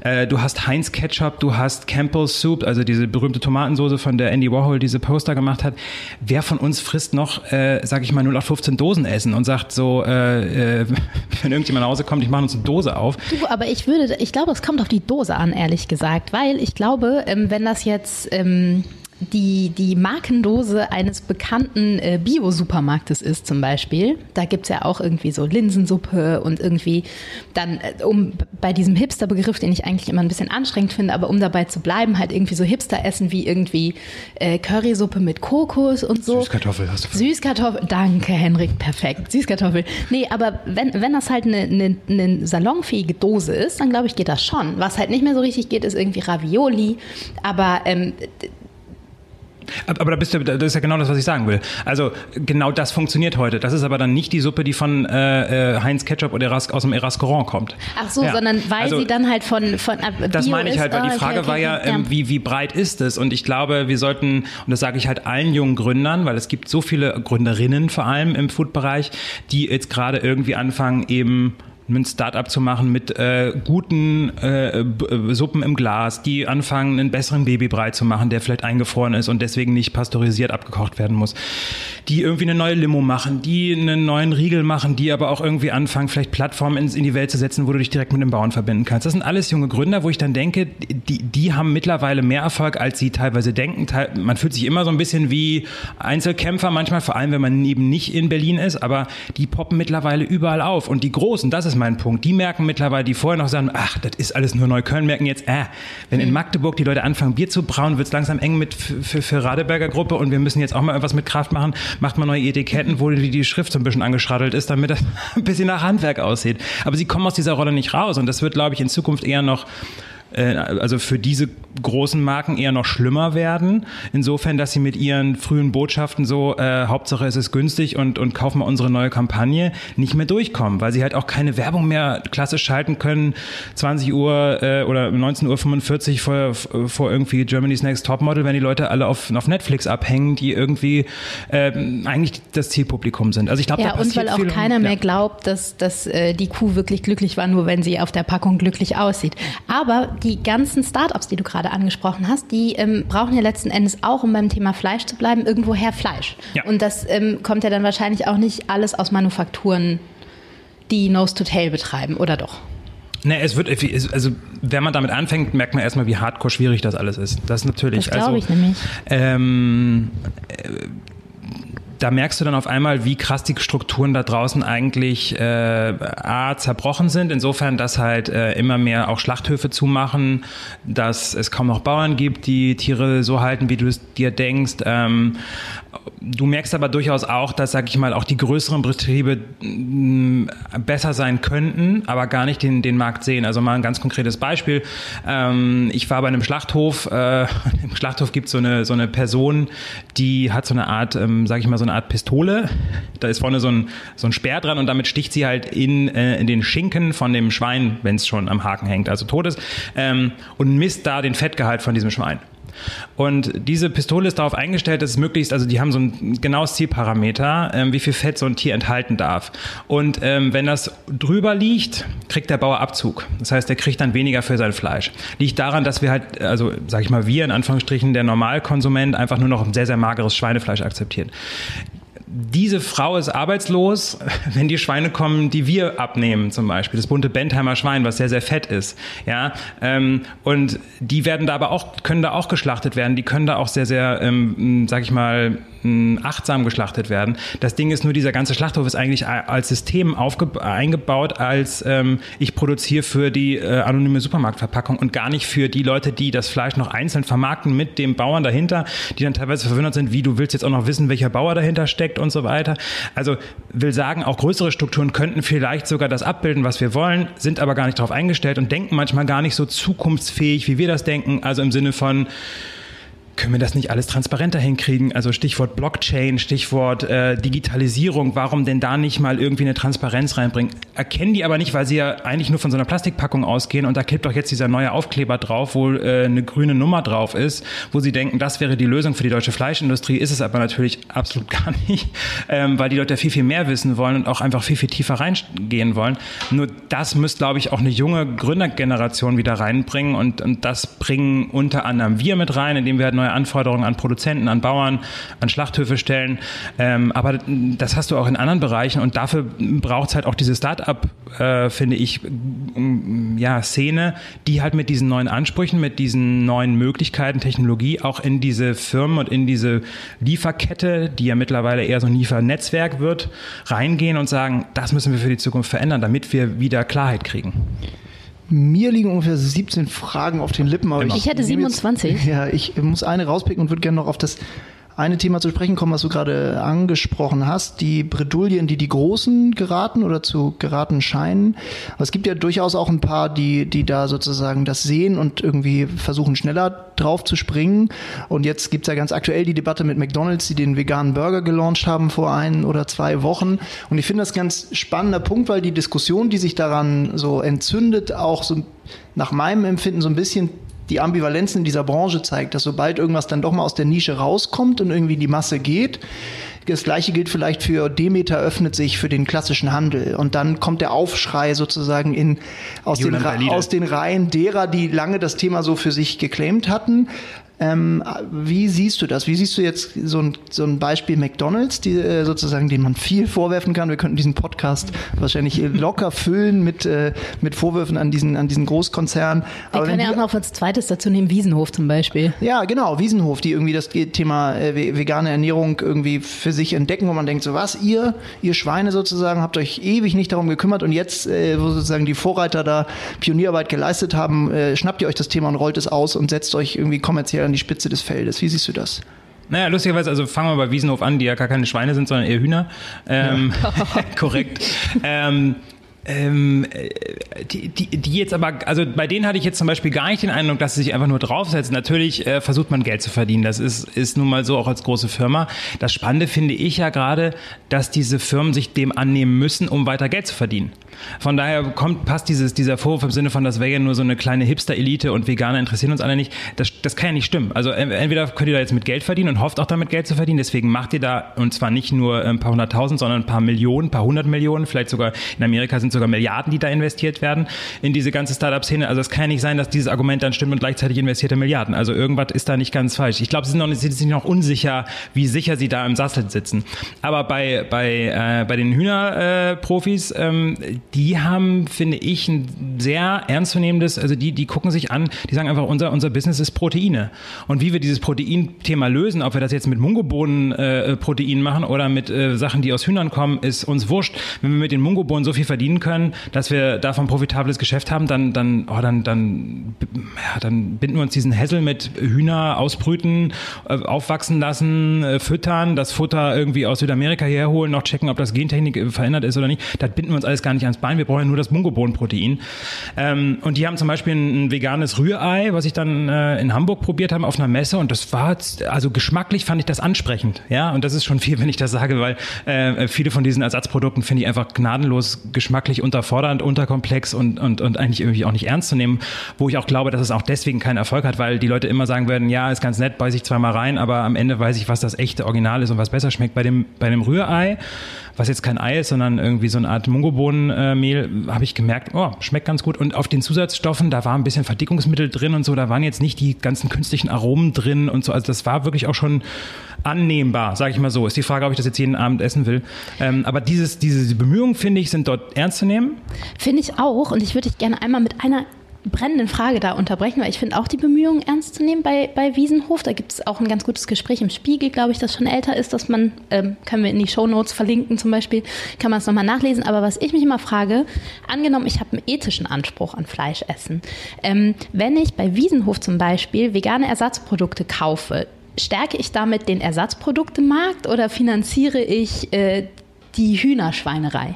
Speaker 3: Äh, du hast Heinz Ketchup, du hast Campbell's Soup, also diese berühmte Tomatensoße, von der Andy Warhol diese Poster gemacht hat. Wer von uns frisst noch, äh, sag ich mal, 0815 Dosen essen und sagt so, äh, äh, wenn irgendjemand nach Hause kommt, ich mache uns eine Dose auf.
Speaker 2: Du, aber ich würde, ich glaube, es kommt auf die Dose an, ehrlich gesagt, weil ich glaube, ähm, wenn das jetzt ähm, die, die Markendose eines bekannten äh, Bio-Supermarktes ist zum Beispiel. Da gibt's ja auch irgendwie so Linsensuppe und irgendwie dann, äh, um bei diesem Hipster-Begriff, den ich eigentlich immer ein bisschen anstrengend finde, aber um dabei zu bleiben, halt irgendwie so Hipster-Essen wie irgendwie äh, Currysuppe mit Kokos und so.
Speaker 3: Süßkartoffel hast du.
Speaker 2: Süßkartoffel, danke Henrik, perfekt. Süßkartoffel. Nee, aber wenn, wenn das halt eine, eine, eine salonfähige Dose ist, dann glaube ich, geht das schon. Was halt nicht mehr so richtig geht, ist irgendwie Ravioli. Aber ähm,
Speaker 3: aber da bist du, das ist ja genau das, was ich sagen will. Also genau das funktioniert heute. Das ist aber dann nicht die Suppe, die von äh, äh Heinz Ketchup oder Eras, aus dem Erascorant kommt.
Speaker 2: Ach so, ja. sondern weil also, sie dann halt von von
Speaker 3: äh, Das meine ich halt, weil die ah, Frage okay, okay, war ja, ähm, wie wie breit ist es? Und ich glaube, wir sollten und das sage ich halt allen jungen Gründern, weil es gibt so viele Gründerinnen vor allem im Foodbereich, die jetzt gerade irgendwie anfangen eben ein Startup zu machen mit äh, guten äh, äh, Suppen im Glas, die anfangen, einen besseren Babybrei zu machen, der vielleicht eingefroren ist und deswegen nicht pasteurisiert abgekocht werden muss. Die irgendwie eine neue Limo machen, die einen neuen Riegel machen, die aber auch irgendwie anfangen, vielleicht Plattformen in, in die Welt zu setzen, wo du dich direkt mit dem Bauern verbinden kannst. Das sind alles junge Gründer, wo ich dann denke, die, die haben mittlerweile mehr Erfolg, als sie teilweise denken. Man fühlt sich immer so ein bisschen wie Einzelkämpfer manchmal, vor allem wenn man eben nicht in Berlin ist, aber die poppen mittlerweile überall auf. Und die Großen, das ist mein Punkt. Die merken mittlerweile, die vorher noch sagen, ach, das ist alles nur Neukölln, merken jetzt, äh, wenn in mhm. Magdeburg die Leute anfangen, Bier zu brauen, wird es langsam eng mit für, für Radeberger Gruppe und wir müssen jetzt auch mal etwas mit Kraft machen. Macht mal neue Etiketten, wo die, die Schrift so ein bisschen angeschraddelt ist, damit das ein bisschen nach Handwerk aussieht. Aber sie kommen aus dieser Rolle nicht raus und das wird, glaube ich, in Zukunft eher noch äh, also für diese großen Marken eher noch schlimmer werden. Insofern, dass sie mit ihren frühen Botschaften so, äh, Hauptsache es ist günstig und, und kaufen wir unsere neue Kampagne, nicht mehr durchkommen, weil sie halt auch keine Werbung mehr klassisch schalten können, 20 Uhr äh, oder 19.45 Uhr vor, vor irgendwie Germany's Next Topmodel, wenn die Leute alle auf, auf Netflix abhängen, die irgendwie äh, eigentlich das Zielpublikum sind. Also ich glaube,
Speaker 2: ja,
Speaker 3: da
Speaker 2: und weil auch keiner und, ja. mehr glaubt, dass, dass äh, die Kuh wirklich glücklich war, nur wenn sie auf der Packung glücklich aussieht. Aber die ganzen Startups, die du gerade angesprochen hast, die ähm, brauchen ja letzten Endes auch, um beim Thema Fleisch zu bleiben, irgendwoher Fleisch. Ja. Und das ähm, kommt ja dann wahrscheinlich auch nicht alles aus Manufakturen, die Nose to Tail betreiben, oder doch?
Speaker 3: Ne, es wird, also wenn man damit anfängt, merkt man erstmal, wie hardcore schwierig das alles ist. Das natürlich. Das
Speaker 2: glaube
Speaker 3: also,
Speaker 2: ich nämlich.
Speaker 3: Ähm, äh, da merkst du dann auf einmal, wie krass die Strukturen da draußen eigentlich äh, A, zerbrochen sind, insofern, dass halt äh, immer mehr auch Schlachthöfe zumachen, dass es kaum noch Bauern gibt, die Tiere so halten, wie du es dir denkst. Ähm, Du merkst aber durchaus auch, dass, sag ich mal, auch die größeren Betriebe mm, besser sein könnten, aber gar nicht den, den Markt sehen. Also mal ein ganz konkretes Beispiel. Ähm, ich war bei einem Schlachthof. Äh, Im Schlachthof gibt so eine so eine Person, die hat so eine Art, ähm, sag ich mal, so eine Art Pistole. Da ist vorne so ein so ein Speer dran und damit sticht sie halt in, äh, in den Schinken von dem Schwein, wenn es schon am Haken hängt, also tot ist, ähm, und misst da den Fettgehalt von diesem Schwein. Und diese Pistole ist darauf eingestellt, dass es möglichst, also die haben so ein genaues Zielparameter, ähm, wie viel Fett so ein Tier enthalten darf. Und ähm, wenn das drüber liegt, kriegt der Bauer Abzug. Das heißt, der kriegt dann weniger für sein Fleisch. Liegt daran, dass wir halt, also sag ich mal, wir in Anführungsstrichen, der Normalkonsument einfach nur noch ein sehr, sehr mageres Schweinefleisch akzeptiert diese Frau ist arbeitslos, wenn die Schweine kommen, die wir abnehmen, zum Beispiel das bunte Bentheimer Schwein, was sehr sehr fett ist, ja, ähm, und die werden da aber auch können da auch geschlachtet werden, die können da auch sehr sehr, ähm, sag ich mal, achtsam geschlachtet werden. Das Ding ist nur, dieser ganze Schlachthof ist eigentlich als System eingebaut, als ähm, ich produziere für die äh, anonyme Supermarktverpackung und gar nicht für die Leute, die das Fleisch noch einzeln vermarkten mit dem Bauern dahinter, die dann teilweise verwundert sind, wie du willst jetzt auch noch wissen, welcher Bauer dahinter steckt und so weiter. Also will sagen, auch größere Strukturen könnten vielleicht sogar das abbilden, was wir wollen, sind aber gar nicht darauf eingestellt und denken manchmal gar nicht so zukunftsfähig, wie wir das denken. Also im Sinne von können wir das nicht alles transparenter hinkriegen? Also Stichwort Blockchain, Stichwort äh, Digitalisierung, warum denn da nicht mal irgendwie eine Transparenz reinbringen? Erkennen die aber nicht, weil sie ja eigentlich nur von so einer Plastikpackung ausgehen und da klebt doch jetzt dieser neue Aufkleber drauf, wo äh, eine grüne Nummer drauf ist, wo sie denken, das wäre die Lösung für die deutsche Fleischindustrie, ist es aber natürlich absolut gar nicht, ähm, weil die Leute viel, viel mehr wissen wollen und auch einfach viel, viel tiefer reingehen wollen. Nur das müsste, glaube ich, auch eine junge Gründergeneration wieder reinbringen und, und das bringen unter anderem wir mit rein, indem wir halt neue neue Anforderungen an Produzenten, an Bauern, an Schlachthöfe stellen. Ähm, aber das hast du auch in anderen Bereichen und dafür braucht es halt auch diese Start-up, äh, finde ich, ja, Szene, die halt mit diesen neuen Ansprüchen, mit diesen neuen Möglichkeiten, Technologie auch in diese Firmen und in diese Lieferkette, die ja mittlerweile eher so ein Liefernetzwerk wird, reingehen und sagen, das müssen wir für die Zukunft verändern, damit wir wieder Klarheit kriegen.
Speaker 1: Mir liegen ungefähr 17 Fragen auf den Lippen.
Speaker 2: Aber ich, ich hätte 27.
Speaker 1: Jetzt, ja, ich muss eine rauspicken und würde gerne noch auf das eine Thema zu sprechen kommen, was du gerade angesprochen hast, die Bredouillen, die die Großen geraten oder zu geraten scheinen. Aber es gibt ja durchaus auch ein paar, die, die da sozusagen das sehen und irgendwie versuchen schneller drauf zu springen. Und jetzt gibt's ja ganz aktuell die Debatte mit McDonald's, die den veganen Burger gelauncht haben vor ein oder zwei Wochen. Und ich finde das ganz spannender Punkt, weil die Diskussion, die sich daran so entzündet, auch so nach meinem Empfinden so ein bisschen die Ambivalenzen in dieser Branche zeigt, dass sobald irgendwas dann doch mal aus der Nische rauskommt und irgendwie in die Masse geht, das gleiche gilt vielleicht für Demeter öffnet sich für den klassischen Handel. Und dann kommt der Aufschrei sozusagen in aus, den, aus den Reihen derer, die lange das Thema so für sich geclaimt hatten, ähm, wie siehst du das? Wie siehst du jetzt so ein, so ein Beispiel McDonalds, die, äh, sozusagen, dem man viel vorwerfen kann? Wir könnten diesen Podcast wahrscheinlich locker füllen mit, äh, mit Vorwürfen an diesen, an diesen Großkonzern.
Speaker 2: Wir können ja auch noch als zweites dazu nehmen, Wiesenhof zum Beispiel.
Speaker 1: Ja, genau, Wiesenhof, die irgendwie das Thema äh, vegane Ernährung irgendwie für sich entdecken, wo man denkt, so was, ihr, ihr Schweine sozusagen, habt euch ewig nicht darum gekümmert und jetzt, äh, wo sozusagen die Vorreiter da Pionierarbeit geleistet haben, äh, schnappt ihr euch das Thema und rollt es aus und setzt euch irgendwie kommerziell an die Spitze des Feldes. Wie siehst du das?
Speaker 3: Naja, lustigerweise, also fangen wir bei Wiesenhof an, die ja gar keine Schweine sind, sondern eher Hühner. Ähm, ja. korrekt. ähm, ähm, die, die, die jetzt aber, also bei denen hatte ich jetzt zum Beispiel gar nicht den Eindruck, dass sie sich einfach nur draufsetzen. Natürlich äh, versucht man Geld zu verdienen. Das ist, ist nun mal so auch als große Firma. Das Spannende finde ich ja gerade, dass diese Firmen sich dem annehmen müssen, um weiter Geld zu verdienen. Von daher kommt, passt dieses, dieser Vorwurf im Sinne von, das wäre ja nur so eine kleine Hipster-Elite und Veganer interessieren uns alle nicht. Das, das kann ja nicht stimmen. Also entweder könnt ihr da jetzt mit Geld verdienen und hofft auch damit Geld zu verdienen. Deswegen macht ihr da, und zwar nicht nur ein paar hunderttausend, sondern ein paar Millionen, ein paar hundert Millionen, vielleicht sogar in Amerika sind sogar Milliarden, die da investiert werden in diese ganze Startup-Szene. Also es kann nicht sein, dass dieses Argument dann stimmt und gleichzeitig investierte Milliarden. Also irgendwas ist da nicht ganz falsch. Ich glaube, sie sind noch, sie sind noch unsicher, wie sicher sie da im Sassel sitzen. Aber bei, bei, äh, bei den Hühnerprofis, äh, ähm, die haben, finde ich, ein sehr ernstzunehmendes, also die, die gucken sich an, die sagen einfach, unser, unser Business ist Proteine. Und wie wir dieses Proteinthema lösen, ob wir das jetzt mit Mungobohnen-Protein äh, machen oder mit äh, Sachen, die aus Hühnern kommen, ist uns wurscht. Wenn wir mit den Mungobohnen so viel verdienen können, dass wir davon profitables Geschäft haben, dann, dann, oh, dann, dann, ja, dann binden wir uns diesen Hessel mit Hühner ausbrüten, äh, aufwachsen lassen, äh, füttern, das Futter irgendwie aus Südamerika herholen, noch checken, ob das Gentechnik äh, verändert ist oder nicht. Das binden wir uns alles gar nicht ans Bein. Wir brauchen nur das Mungobohnenprotein. Ähm, und die haben zum Beispiel ein, ein veganes Rührei, was ich dann äh, in Hamburg probiert habe auf einer Messe. Und das war, also geschmacklich fand ich das ansprechend. Ja, und das ist schon viel, wenn ich das sage, weil äh, viele von diesen Ersatzprodukten finde ich einfach gnadenlos geschmacklich geschmacklich unterfordernd, unterkomplex und, und, und eigentlich irgendwie auch nicht ernst zu nehmen, wo ich auch glaube, dass es auch deswegen keinen Erfolg hat, weil die Leute immer sagen werden, ja, ist ganz nett, beiß ich zweimal rein, aber am Ende weiß ich, was das echte Original ist und was besser schmeckt. Bei dem, bei dem Rührei, was jetzt kein Ei ist, sondern irgendwie so eine Art Mungobohnenmehl, habe ich gemerkt, oh, schmeckt ganz gut. Und auf den Zusatzstoffen, da war ein bisschen Verdickungsmittel drin und so, da waren jetzt nicht die ganzen künstlichen Aromen drin und so. Also das war wirklich auch schon annehmbar, sage ich mal so. Ist die Frage, ob ich das jetzt jeden Abend essen will. Ähm, aber dieses, diese Bemühungen, finde ich, sind dort ernst nehmen.
Speaker 2: Finde ich auch. Und ich würde dich gerne einmal mit einer brennenden Frage da unterbrechen, weil ich finde auch die Bemühungen ernst zu nehmen bei, bei Wiesenhof. Da gibt es auch ein ganz gutes Gespräch im Spiegel, glaube ich, das schon älter ist, dass man, ähm, können wir in die Shownotes verlinken zum Beispiel, kann man es nochmal nachlesen. Aber was ich mich immer frage, angenommen, ich habe einen ethischen Anspruch an Fleischessen. Ähm, wenn ich bei Wiesenhof zum Beispiel vegane Ersatzprodukte kaufe, stärke ich damit den Ersatzproduktemarkt oder finanziere ich äh, die Hühnerschweinerei?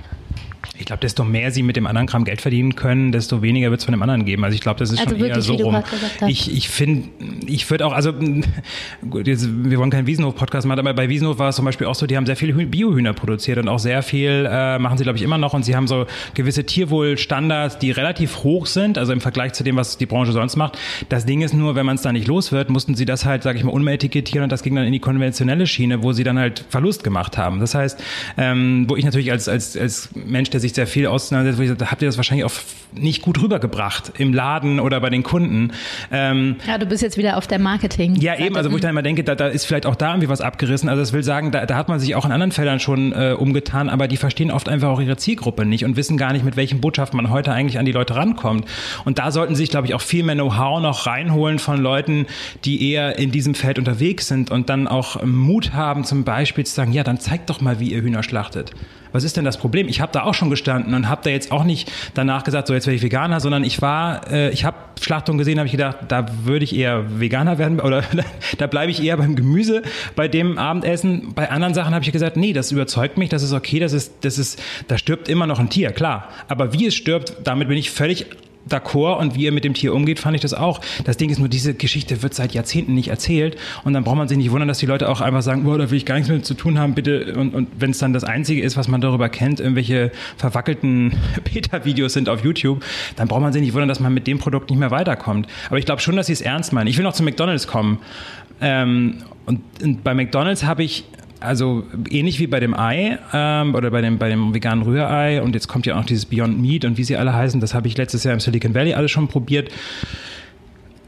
Speaker 3: Ich glaube, desto mehr sie mit dem anderen Kram Geld verdienen können, desto weniger wird es von dem anderen geben. Also ich glaube, das ist also schon wirklich, eher so rum. Ich, ich finde, ich würde auch, also gut, jetzt, wir wollen keinen Wiesenhof-Podcast machen, aber bei Wiesenhof war es zum Beispiel auch so, die haben sehr viele Biohühner produziert und auch sehr viel äh, machen sie, glaube ich, immer noch. Und sie haben so gewisse Tierwohlstandards, die relativ hoch sind, also im Vergleich zu dem, was die Branche sonst macht. Das Ding ist nur, wenn man es da nicht los wird, mussten sie das halt, sage ich mal, unetikettieren und das ging dann in die konventionelle Schiene, wo sie dann halt Verlust gemacht haben. Das heißt, ähm, wo ich natürlich als, als, als Mensch, der sich sehr viel auseinandersetzt, wo ich sage, da habt ihr das wahrscheinlich auch nicht gut rübergebracht im Laden oder bei den Kunden.
Speaker 2: Ähm, ja, du bist jetzt wieder auf der Marketing.
Speaker 3: Ja, eben, also wo ich dann immer denke, da, da ist vielleicht auch da irgendwie was abgerissen. Also das will sagen, da, da hat man sich auch in anderen Feldern schon äh, umgetan, aber die verstehen oft einfach auch ihre Zielgruppe nicht und wissen gar nicht, mit welchen Botschaften man heute eigentlich an die Leute rankommt. Und da sollten sich, glaube ich, auch viel mehr Know-how noch reinholen von Leuten, die eher in diesem Feld unterwegs sind und dann auch Mut haben, zum Beispiel zu sagen, ja, dann zeigt doch mal, wie ihr Hühner schlachtet was ist denn das Problem? Ich habe da auch schon gestanden und habe da jetzt auch nicht danach gesagt, so jetzt werde ich Veganer, sondern ich war, äh, ich habe Schlachtung gesehen, habe ich gedacht, da würde ich eher Veganer werden oder da bleibe ich eher beim Gemüse, bei dem Abendessen. Bei anderen Sachen habe ich gesagt, nee, das überzeugt mich, das ist okay, das ist, das ist, da stirbt immer noch ein Tier, klar. Aber wie es stirbt, damit bin ich völlig d'accord und wie er mit dem Tier umgeht, fand ich das auch. Das Ding ist nur, diese Geschichte wird seit Jahrzehnten nicht erzählt und dann braucht man sich nicht wundern, dass die Leute auch einfach sagen, boah, da will ich gar nichts mehr zu tun haben, bitte. Und, und wenn es dann das Einzige ist, was man darüber kennt, irgendwelche verwackelten Beta-Videos sind auf YouTube, dann braucht man sich nicht wundern, dass man mit dem Produkt nicht mehr weiterkommt. Aber ich glaube schon, dass sie es ernst meinen. Ich will noch zu McDonalds kommen. Ähm, und, und bei McDonalds habe ich also ähnlich wie bei dem Ei ähm, oder bei dem, bei dem veganen Rührei und jetzt kommt ja auch dieses Beyond Meat und wie sie alle heißen, das habe ich letztes Jahr im Silicon Valley alles schon probiert.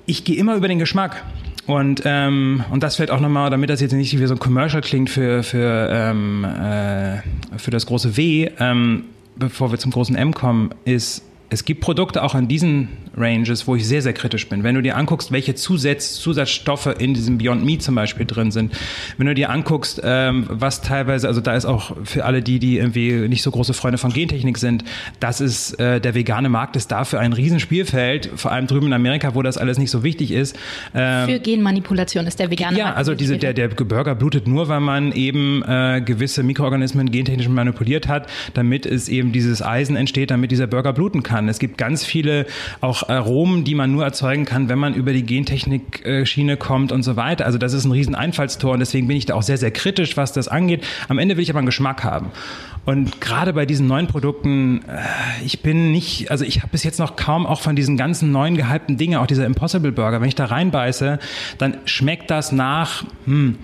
Speaker 3: Ich gehe immer über den Geschmack. Und, ähm, und das fällt auch nochmal, damit das jetzt nicht wie so ein Commercial klingt für, für, ähm, äh, für das große W, ähm, bevor wir zum großen M kommen, ist, es gibt Produkte auch in diesen Ranges, wo ich sehr, sehr kritisch bin. Wenn du dir anguckst, welche Zusatz, Zusatzstoffe in diesem Beyond Meat zum Beispiel drin sind, wenn du dir anguckst, ähm, was teilweise, also da ist auch für alle die, die irgendwie nicht so große Freunde von Gentechnik sind, das ist, äh, der vegane Markt ist dafür ein Riesenspielfeld, vor allem drüben in Amerika, wo das alles nicht so wichtig ist.
Speaker 2: Ähm, für Genmanipulation ist der vegane
Speaker 3: ja,
Speaker 2: Markt.
Speaker 3: Ja, also diese, der, der Burger blutet nur, weil man eben äh, gewisse Mikroorganismen gentechnisch manipuliert hat, damit es eben dieses Eisen entsteht, damit dieser Burger bluten kann. Es gibt ganz viele auch Aromen, die man nur erzeugen kann, wenn man über die Gentechnik-Schiene kommt und so weiter. Also das ist ein riesen Einfallstor und deswegen bin ich da auch sehr, sehr kritisch, was das angeht. Am Ende will ich aber einen Geschmack haben. Und gerade bei diesen neuen Produkten, äh, ich bin nicht, also ich habe bis jetzt noch kaum auch von diesen ganzen neuen gehypten Dingen, auch dieser Impossible Burger, wenn ich da reinbeiße, dann schmeckt das nach, hm,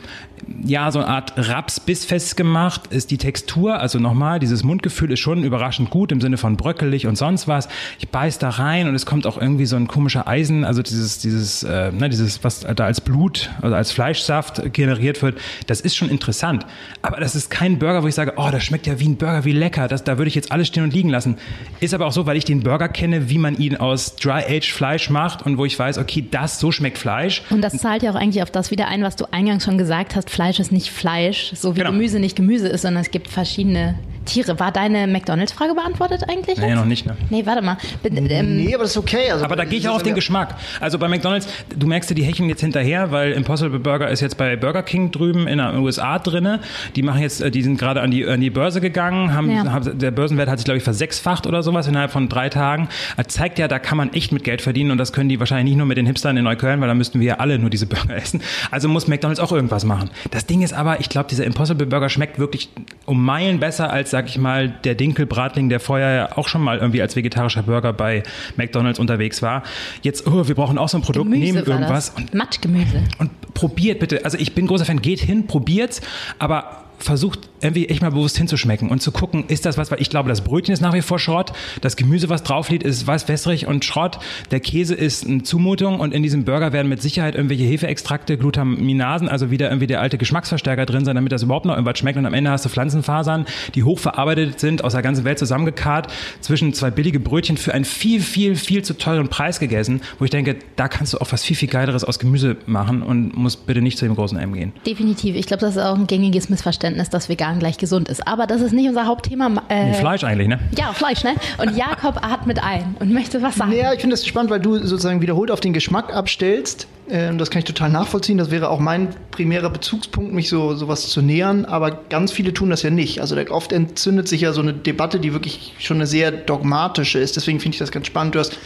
Speaker 3: ja, so eine Art Raps bissfest gemacht ist die Textur. Also nochmal, dieses Mundgefühl ist schon überraschend gut im Sinne von bröckelig und sonst was. Ich beiß da rein und es kommt auch irgendwie so ein komischer Eisen, also dieses, dieses, äh, ne, dieses, was da als Blut, also als Fleischsaft generiert wird. Das ist schon interessant. Aber das ist kein Burger, wo ich sage, oh, das schmeckt ja wie ein Burger, wie lecker. Das, da würde ich jetzt alles stehen und liegen lassen. Ist aber auch so, weil ich den Burger kenne, wie man ihn aus Dry-Aged Fleisch macht und wo ich weiß, okay, das, so schmeckt Fleisch.
Speaker 2: Und das zahlt ja auch eigentlich auf das wieder ein, was du eingangs schon gesagt hast Fleisch ist nicht Fleisch, so wie genau. Gemüse nicht Gemüse ist, sondern es gibt verschiedene Tiere. War deine McDonalds-Frage beantwortet eigentlich?
Speaker 3: Nee, noch nicht. Ne?
Speaker 2: Nee, warte mal.
Speaker 1: Ähm, nee, aber das ist okay.
Speaker 3: Also, aber da gehe ich auch auf den Geschmack. Also bei McDonalds, du merkst ja, die hecheln jetzt hinterher, weil Impossible Burger ist jetzt bei Burger King drüben in den USA drinne. Die machen jetzt, äh, die sind gerade an die, an die Börse gegangen, haben, ja. haben, der Börsenwert hat sich, glaube ich, versechsfacht oder sowas innerhalb von drei Tagen. Das zeigt ja, da kann man echt mit Geld verdienen und das können die wahrscheinlich nicht nur mit den Hipstern in Neukölln, weil da müssten wir ja alle nur diese Burger essen. Also muss McDonalds auch irgendwas machen. Das Ding ist aber, ich glaube, dieser Impossible Burger schmeckt wirklich um Meilen besser als als, sag ich mal, der Dinkelbratling, der vorher ja auch schon mal irgendwie als vegetarischer Burger bei McDonalds unterwegs war. Jetzt, oh, wir brauchen auch so ein Produkt,
Speaker 2: Gemüse
Speaker 3: nehmen irgendwas und
Speaker 2: Matschgemüse.
Speaker 3: und probiert bitte. Also ich bin großer Fan, geht hin, probiert's, aber versucht irgendwie echt mal bewusst hinzuschmecken und zu gucken, ist das was, weil ich glaube, das Brötchen ist nach wie vor Schrott, das Gemüse, was drauf liegt, ist weiß wässrig und Schrott, der Käse ist eine Zumutung und in diesem Burger werden mit Sicherheit irgendwelche Hefeextrakte, Glutaminasen, also wieder irgendwie der alte Geschmacksverstärker drin sein, damit das überhaupt noch irgendwas schmeckt und am Ende hast du Pflanzenfasern, die hochverarbeitet sind, aus der ganzen Welt zusammengekarrt, zwischen zwei billige Brötchen für einen viel, viel, viel zu teuren Preis gegessen, wo ich denke, da kannst du auch was viel, viel Geileres aus Gemüse machen und musst bitte nicht zu dem großen M gehen.
Speaker 2: Definitiv. Ich glaube, das ist auch ein gängiges Missverständnis, dass vegan gleich gesund ist. Aber das ist nicht unser Hauptthema. Äh,
Speaker 3: Fleisch eigentlich, ne?
Speaker 2: Ja, Fleisch, ne? Und Jakob atmet ein und möchte was sagen.
Speaker 1: Ja, ich finde das spannend, weil du sozusagen wiederholt auf den Geschmack abstellst. Ähm, Das kann ich total nachvollziehen. Das wäre auch mein primärer Bezugspunkt, mich so sowas zu nähern. Aber ganz viele tun das ja nicht. Also da- oft entzündet sich ja so eine Debatte, die wirklich schon eine sehr dogmatische ist. Deswegen finde ich das ganz spannend. Du hast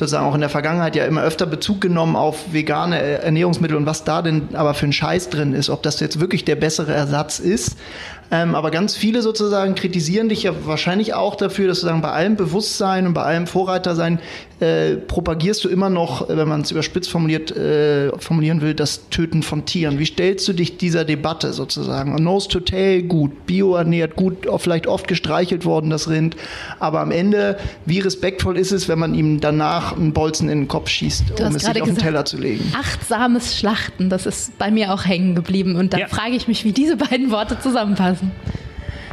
Speaker 1: sozusagen auch in der Vergangenheit ja immer öfter Bezug genommen auf vegane Ernährungsmittel und was da denn aber für ein Scheiß drin ist, ob das jetzt wirklich der bessere Ersatz ist. Ähm, aber ganz viele sozusagen kritisieren dich ja wahrscheinlich auch dafür, dass du sagen, bei allem Bewusstsein und bei allem Vorreitersein äh, propagierst du immer noch, äh, wenn man es überspitzt formuliert, äh, formulieren will, das Töten von Tieren. Wie stellst du dich dieser Debatte sozusagen? Nose to tail, gut, bioernährt, gut, vielleicht oft gestreichelt worden, das Rind. Aber am Ende, wie respektvoll ist es, wenn man ihm danach einen Bolzen in den Kopf schießt,
Speaker 2: Du
Speaker 1: um es sich auf den
Speaker 2: gesagt,
Speaker 1: Teller zu legen?
Speaker 2: Achtsames Schlachten, das ist bei mir auch hängen geblieben. Und da
Speaker 3: Ja.
Speaker 2: frage ich mich, wie diese beiden Worte zusammenpassen.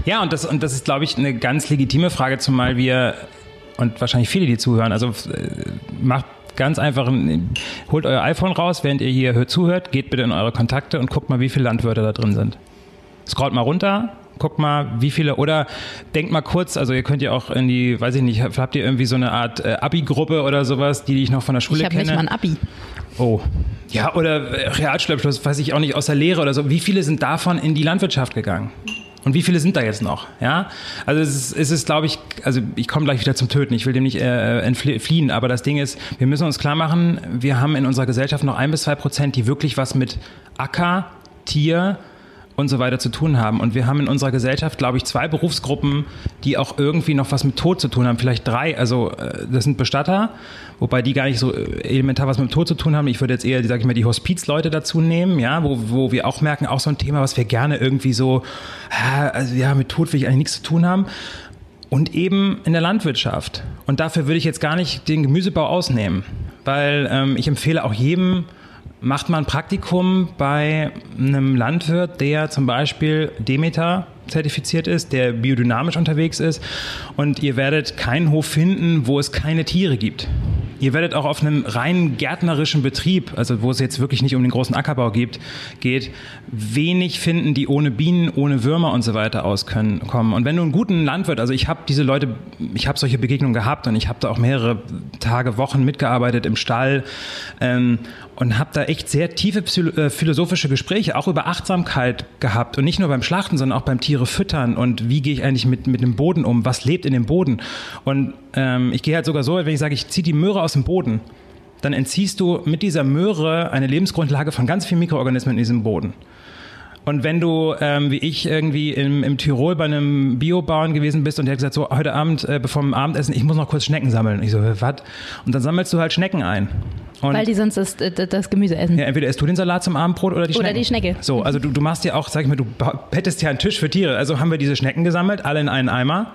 Speaker 3: Ja, und das, und das ist, glaube ich, eine ganz legitime Frage, zumal wir und wahrscheinlich viele, die zuhören, also äh, macht ganz einfach, ein, holt euer iPhone raus, während ihr hier hört, zuhört, geht bitte in eure Kontakte und guckt mal, wie viele Landwörter da drin sind. Scrollt mal runter, guckt mal, wie viele, oder denkt mal kurz, also ihr könnt ja auch in die, weiß ich nicht, habt ihr irgendwie so eine Art äh, Abi-Gruppe oder sowas, die ich noch von der Schule
Speaker 2: Ich habe
Speaker 3: kenne?
Speaker 2: nicht mal ein Abi.
Speaker 3: Oh. Ja, oder äh, Realschulabschluss, weiß ich auch nicht, aus der Lehre oder so. Wie viele sind davon in die Landwirtschaft gegangen? Und wie viele sind da jetzt noch? Ja, also es ist, es ist glaube ich, also ich komme gleich wieder zum Töten. Ich will dem nicht äh, entfliehen, aber das Ding ist, wir müssen uns klar machen, wir haben in unserer Gesellschaft noch ein bis zwei Prozent, die wirklich was mit Acker, Tier und so weiter zu tun haben. Und wir haben in unserer Gesellschaft, glaube ich, zwei Berufsgruppen, die auch irgendwie noch was mit Tod zu tun haben. Vielleicht drei. Also äh, das sind Bestatter, wobei die gar nicht so äh, elementar was mit dem Tod zu tun haben. Ich würde jetzt eher, sag ich mal, die Hospizleute dazu nehmen, ja, wo, wo wir auch merken, auch so ein Thema, was wir gerne irgendwie so, also ja, mit Tod will ich eigentlich nichts zu tun haben. Und eben in der Landwirtschaft. Und dafür würde ich jetzt gar nicht den Gemüsebau ausnehmen, weil ähm, ich empfehle auch jedem, macht mal ein Praktikum bei einem Landwirt, der zum Beispiel Demeter zertifiziert ist, der biodynamisch unterwegs ist und ihr werdet keinen Hof finden, wo es keine Tiere gibt. Ihr werdet auch auf einem rein gärtnerischen Betrieb, also wo es jetzt wirklich nicht um den großen Ackerbau geht, geht wenig finden, die ohne Bienen, ohne Würmer und so weiter auskommen. Und wenn du einen guten Landwirt, also ich habe diese Leute, ich habe solche Begegnungen gehabt und ich habe da auch mehrere Tage, Wochen mitgearbeitet im Stall ähm, und habe da echt sehr tiefe äh, philosophische Gespräche, auch über Achtsamkeit gehabt und nicht nur beim Schlachten, sondern auch beim Tiere füttern und wie gehe ich eigentlich mit, mit dem Boden um, was lebt in dem Boden. Und ähm, ich gehe halt sogar so wenn ich sage, ich ziehe die Möhre aus dem Boden, dann entziehst du mit dieser Möhre eine Lebensgrundlage von ganz vielen Mikroorganismen in diesem Boden. Und wenn du, ähm, wie ich, irgendwie im, im Tirol bei einem Biobauern gewesen bist und der hat gesagt, so heute Abend, äh, bevor dem Abendessen, ich muss noch kurz Schnecken sammeln. Und ich so, was? Und dann sammelst du halt Schnecken ein. Und
Speaker 2: Weil die sonst das, das, das Gemüse essen.
Speaker 3: ja, entweder isst du den Salat zum Abendbrot oder die
Speaker 2: Oder
Speaker 3: Schnecken.
Speaker 2: die Schnecke.
Speaker 3: So, also du, du machst ja auch, sag ich mal, du hättest ja einen Tisch für Tiere. Also haben wir diese Schnecken gesammelt, alle in einen Eimer.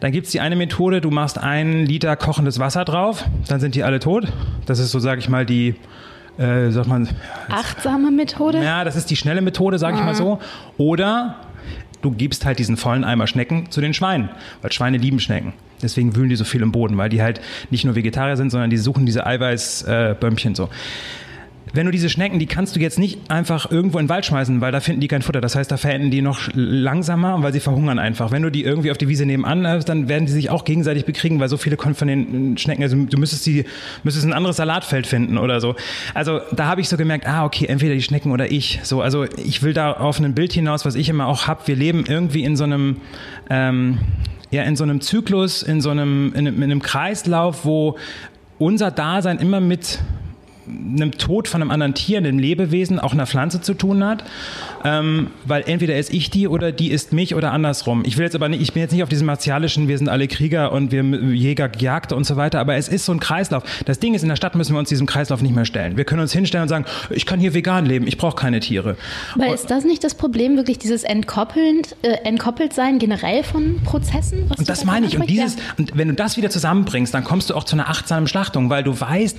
Speaker 3: Dann gibt's die eine Methode, du machst einen Liter kochendes Wasser drauf, dann sind die alle tot. Das ist so, sag ich mal, die, äh, sagt man,
Speaker 2: Achtsame Methode?
Speaker 3: ja, das ist die schnelle Methode, sage ich mal so. Oder du gibst halt diesen vollen Eimer Schnecken zu den Schweinen, weil Schweine lieben Schnecken. Deswegen wühlen die so viel im Boden, weil die halt nicht nur Vegetarier sind, sondern die suchen diese Eiweißbömmchen äh, so. Wenn du diese Schnecken, die kannst du jetzt nicht einfach irgendwo in den Wald schmeißen, weil da finden die kein Futter. Das heißt, da verenden die noch langsamer, weil sie verhungern einfach. Wenn du die irgendwie auf die Wiese nebenan hast, dann werden die sich auch gegenseitig bekriegen, weil so viele kommen von den Schnecken, also du müsstest die, müsstest ein anderes Salatfeld finden oder so. Also da habe ich so gemerkt, ah, okay, entweder die Schnecken oder ich. So, also ich will da auf ein Bild hinaus, was ich immer auch habe. Wir leben irgendwie in so einem, ähm, ja, in so einem Zyklus, in so einem, in, in einem Kreislauf, wo unser Dasein immer mit einem Tod von einem anderen Tier, einem Lebewesen, auch einer Pflanze zu tun hat. Ähm, weil entweder ist ich die oder die ist mich oder andersrum. Ich will jetzt aber nicht, ich bin jetzt nicht auf diesem martialischen, wir sind alle Krieger und wir Jäger, Jagd und so weiter, aber es ist so ein Kreislauf. Das Ding ist, in der Stadt müssen wir uns diesem Kreislauf nicht mehr stellen. Wir können uns hinstellen und sagen, ich kann hier vegan leben, ich brauche keine Tiere.
Speaker 2: Aber ist das nicht das Problem, wirklich dieses entkoppelnd, äh, entkoppelt sein generell von Prozessen?
Speaker 3: und das meine ich. Und dieses, und wenn du das wieder zusammenbringst, dann kommst du auch zu einer achtsamen Schlachtung, weil du weißt,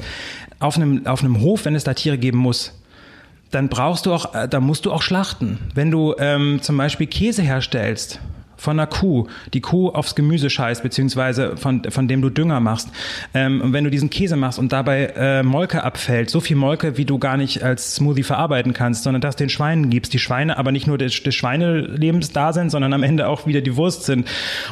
Speaker 3: auf einem, auf einem Hof, wenn es da Tiere geben muss, dann brauchst du auch, äh, da musst du auch schlachten. Wenn du ähm, zum Beispiel Käse herstellst, von einer Kuh, die Kuh aufs Gemüse scheißt, beziehungsweise von, von dem du Dünger machst. Ähm, und wenn du diesen Käse machst und dabei äh, Molke abfällt, so viel Molke, wie du gar nicht als Smoothie verarbeiten kannst, sondern das den Schweinen gibst, die Schweine aber nicht nur des, des Schweinelebens da sind, sondern am Ende auch wieder die Wurst sind.